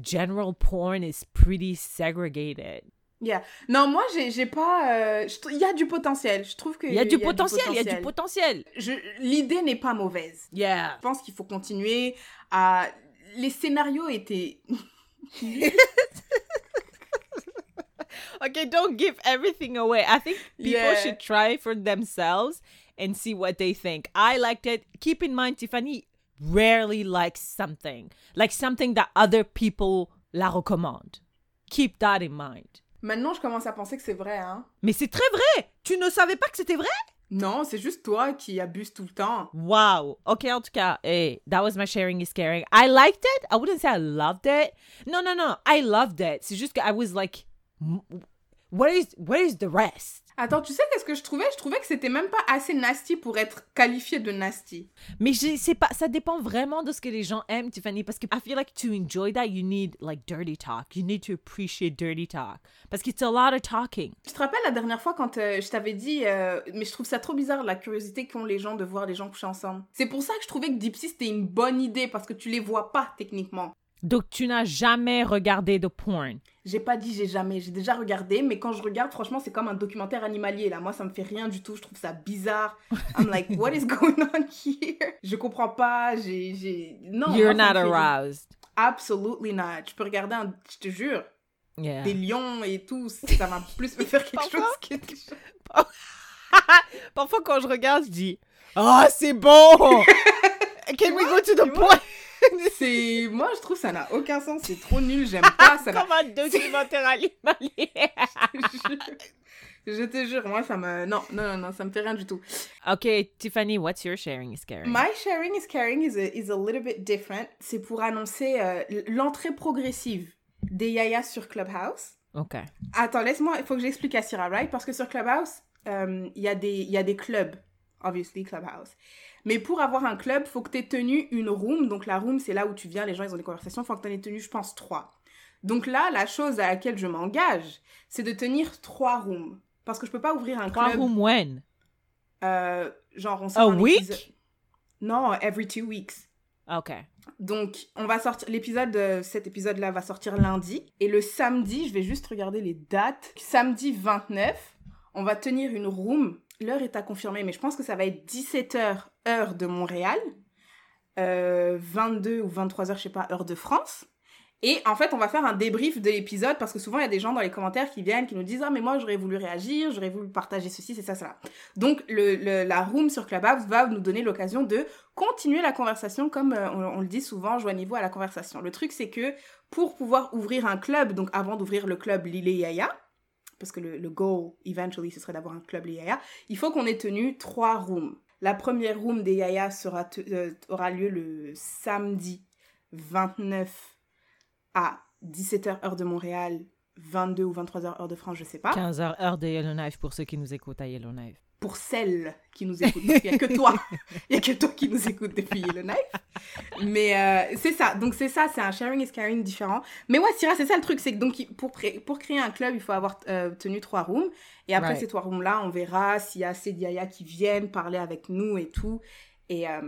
S1: general porn is pretty segregated.
S2: Yeah. Non, moi, j'ai pas. euh, Il y a du potentiel. Je trouve que.
S1: Il y a du potentiel, il y a du potentiel.
S2: L'idée n'est pas mauvaise.
S1: Yeah.
S2: Je pense qu'il faut continuer à. Les scénarios étaient.
S1: okay, don't give everything away. I think people
S2: Yeah.
S1: should try for themselves and see what they think. I liked it. Keep in mind, Tiffany rarely likes something, like something that other people la recommande. Keep that in mind.
S2: Maintenant, je commence à penser que c'est vrai, hein.
S1: Mais c'est très vrai. Tu ne savais pas que c'était vrai?
S2: Non, c'est juste toi qui abuses tout le temps.
S1: Wow. Okay, en tout cas, hey, that was my sharing is caring. I liked it. I wouldn't say I loved it. No, no, no. I loved it. C'est juste que I was like, "M- where is where is the rest?
S2: Attends, tu sais qu'est-ce que je trouvais? Je trouvais que c'était même pas assez nasty pour être qualifié de nasty.
S1: Mais je sais pas, ça dépend vraiment de ce que les gens aiment, Tiffany, parce que I feel like to enjoy that, you need like dirty talk. You need to appreciate dirty talk. Parce que it's a lot of talking.
S2: Tu te rappelles la dernière fois quand euh, je t'avais dit, euh, mais je trouve ça trop bizarre la curiosité qu'ont les gens de voir les gens coucher ensemble. C'est pour ça que je trouvais que Sea c'était une bonne idée parce que tu les vois pas techniquement.
S1: Donc, tu n'as jamais regardé de porn.
S2: J'ai pas dit j'ai jamais, j'ai déjà regardé, mais quand je regarde, franchement, c'est comme un documentaire animalier là. Moi, ça me fait rien du tout, je trouve ça bizarre. I'm like, what is going on here? Je comprends pas, j'ai. j'ai... Non.
S1: You're
S2: moi,
S1: not aroused.
S2: Absolutely not. Je peux regarder, un, je te jure,
S1: Yeah.
S2: des lions et tout, ça va plus me faire quelque chose que.
S1: Parfois, quand je regarde, je dis Ah, c'est bon Can we go to the point?
S2: C'est. Moi, je trouve que ça n'a aucun sens, c'est trop nul, j'aime pas, ça
S1: Comme un documentaire animalier.
S2: Je te jure, moi, ça me. Non, non, non, non, ça me fait rien du tout.
S1: ok, Tiffany, what's your sharing is caring?
S2: My sharing is caring is a, is a little bit different. C'est pour annoncer euh, l'entrée progressive des yayas sur Clubhouse.
S1: Ok.
S2: Attends, laisse-moi, il faut que j'explique à Syrah, right? Parce que sur Clubhouse, euh, il y, a des- il y a des clubs, obviously, Clubhouse. Mais pour avoir un club, faut que tu aies tenu une room. Donc la room, c'est là où tu viens, les gens, ils ont des conversations. faut que tu en aies tenu, je pense, trois. Donc là, la chose à laquelle je m'engage, c'est de tenir trois rooms. Parce que je peux pas ouvrir un
S1: Trois
S2: club.
S1: room when?
S2: euh, genre, on
S1: A
S2: sort un
S1: week?
S2: épisode- Non, every two weeks.
S1: Ok.
S2: Donc, on va sortir l'épisode, euh, cet épisode-là va sortir lundi. Et le samedi, je vais juste regarder les dates. Samedi 29, on va tenir une room. L'heure est à confirmer, mais je pense que ça va être 17h, heure de Montréal. Euh, 22 ou 23h, je sais pas, heure de France. Et en fait, on va faire un débrief de l'épisode parce que souvent, il y a des gens dans les commentaires qui viennent, qui nous disent Ah, mais moi, j'aurais voulu réagir, j'aurais voulu partager ceci, c'est ça, cela. Donc, le, la room sur Clubhouse va nous donner l'occasion de continuer la conversation comme euh, on, le dit souvent, joignez-vous à la conversation. Le truc, c'est que pour pouvoir ouvrir un club, donc avant d'ouvrir le club Lilé Yaya, parce que le, goal, eventually, ce serait d'avoir un club Lilé Yaya, il faut qu'on ait tenu trois rooms. La première room des Yaya euh, aura lieu le samedi 29 à 17h heure de Montréal, 22 ou 23h heure de France, je sais pas.
S1: 15 heures, heure de Yellowknife pour ceux qui nous écoutent à Yellowknife.
S2: Pour celles qui nous écoutent. Il n'y a que toi. Il n'y a que toi qui nous écoutes depuis le knife. Mais euh, c'est ça. Donc c'est ça, c'est un sharing is caring différent. Mais ouais, Syrah, c'est ça le truc. C'est que donc pour, pour créer un club, il faut avoir euh, tenu trois rooms. Et après
S1: Right.
S2: ces trois rooms-là, on verra s'il y a assez yaya qui viennent parler avec nous et tout. Et euh,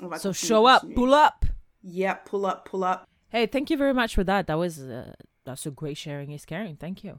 S2: on va
S1: So
S2: continuer,
S1: show up,
S2: continuer.
S1: pull up.
S2: Yeah, pull up, pull up.
S1: Hey, thank you very much for that. That was uh, that's a great sharing is caring. Thank you.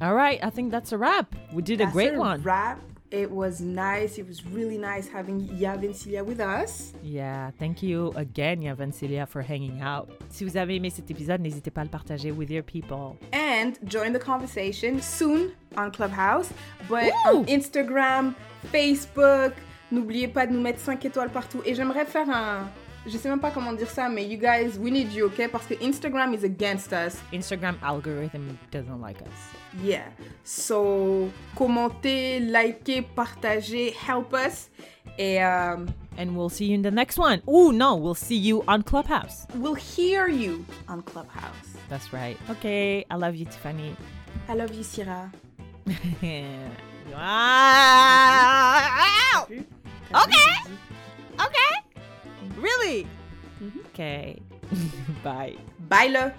S1: All right, I think that's a wrap. We did a
S2: That's
S1: great one.
S2: wrap. It was nice. It was really nice having Yavin Celia with us.
S1: Yeah, thank you again, Yavan Celia, for hanging out. Si vous avez aimé cet épisode, n'hésitez pas à le partager with your people.
S2: and join the conversation soon on Clubhouse, but on Instagram, Facebook. N'oubliez pas de nous mettre 5 étoiles partout. Et j'aimerais faire un. Je sais même pas comment dire ça, mais you guys, we need you, ok? Parce que Instagram is against us.
S1: Instagram algorithm doesn't like us.
S2: Yeah. So, commentez, likez, partagez, help us. Et um,
S1: And we'll see you in the next one. Oh, no, we'll see you on Clubhouse.
S2: we'll hear you on Clubhouse.
S1: That's right. Okay, I love you, Tiffany.
S2: I love you, Syrah.
S1: Wow! Okay. Okay. Really? Okay. Bye.
S2: Bye, là.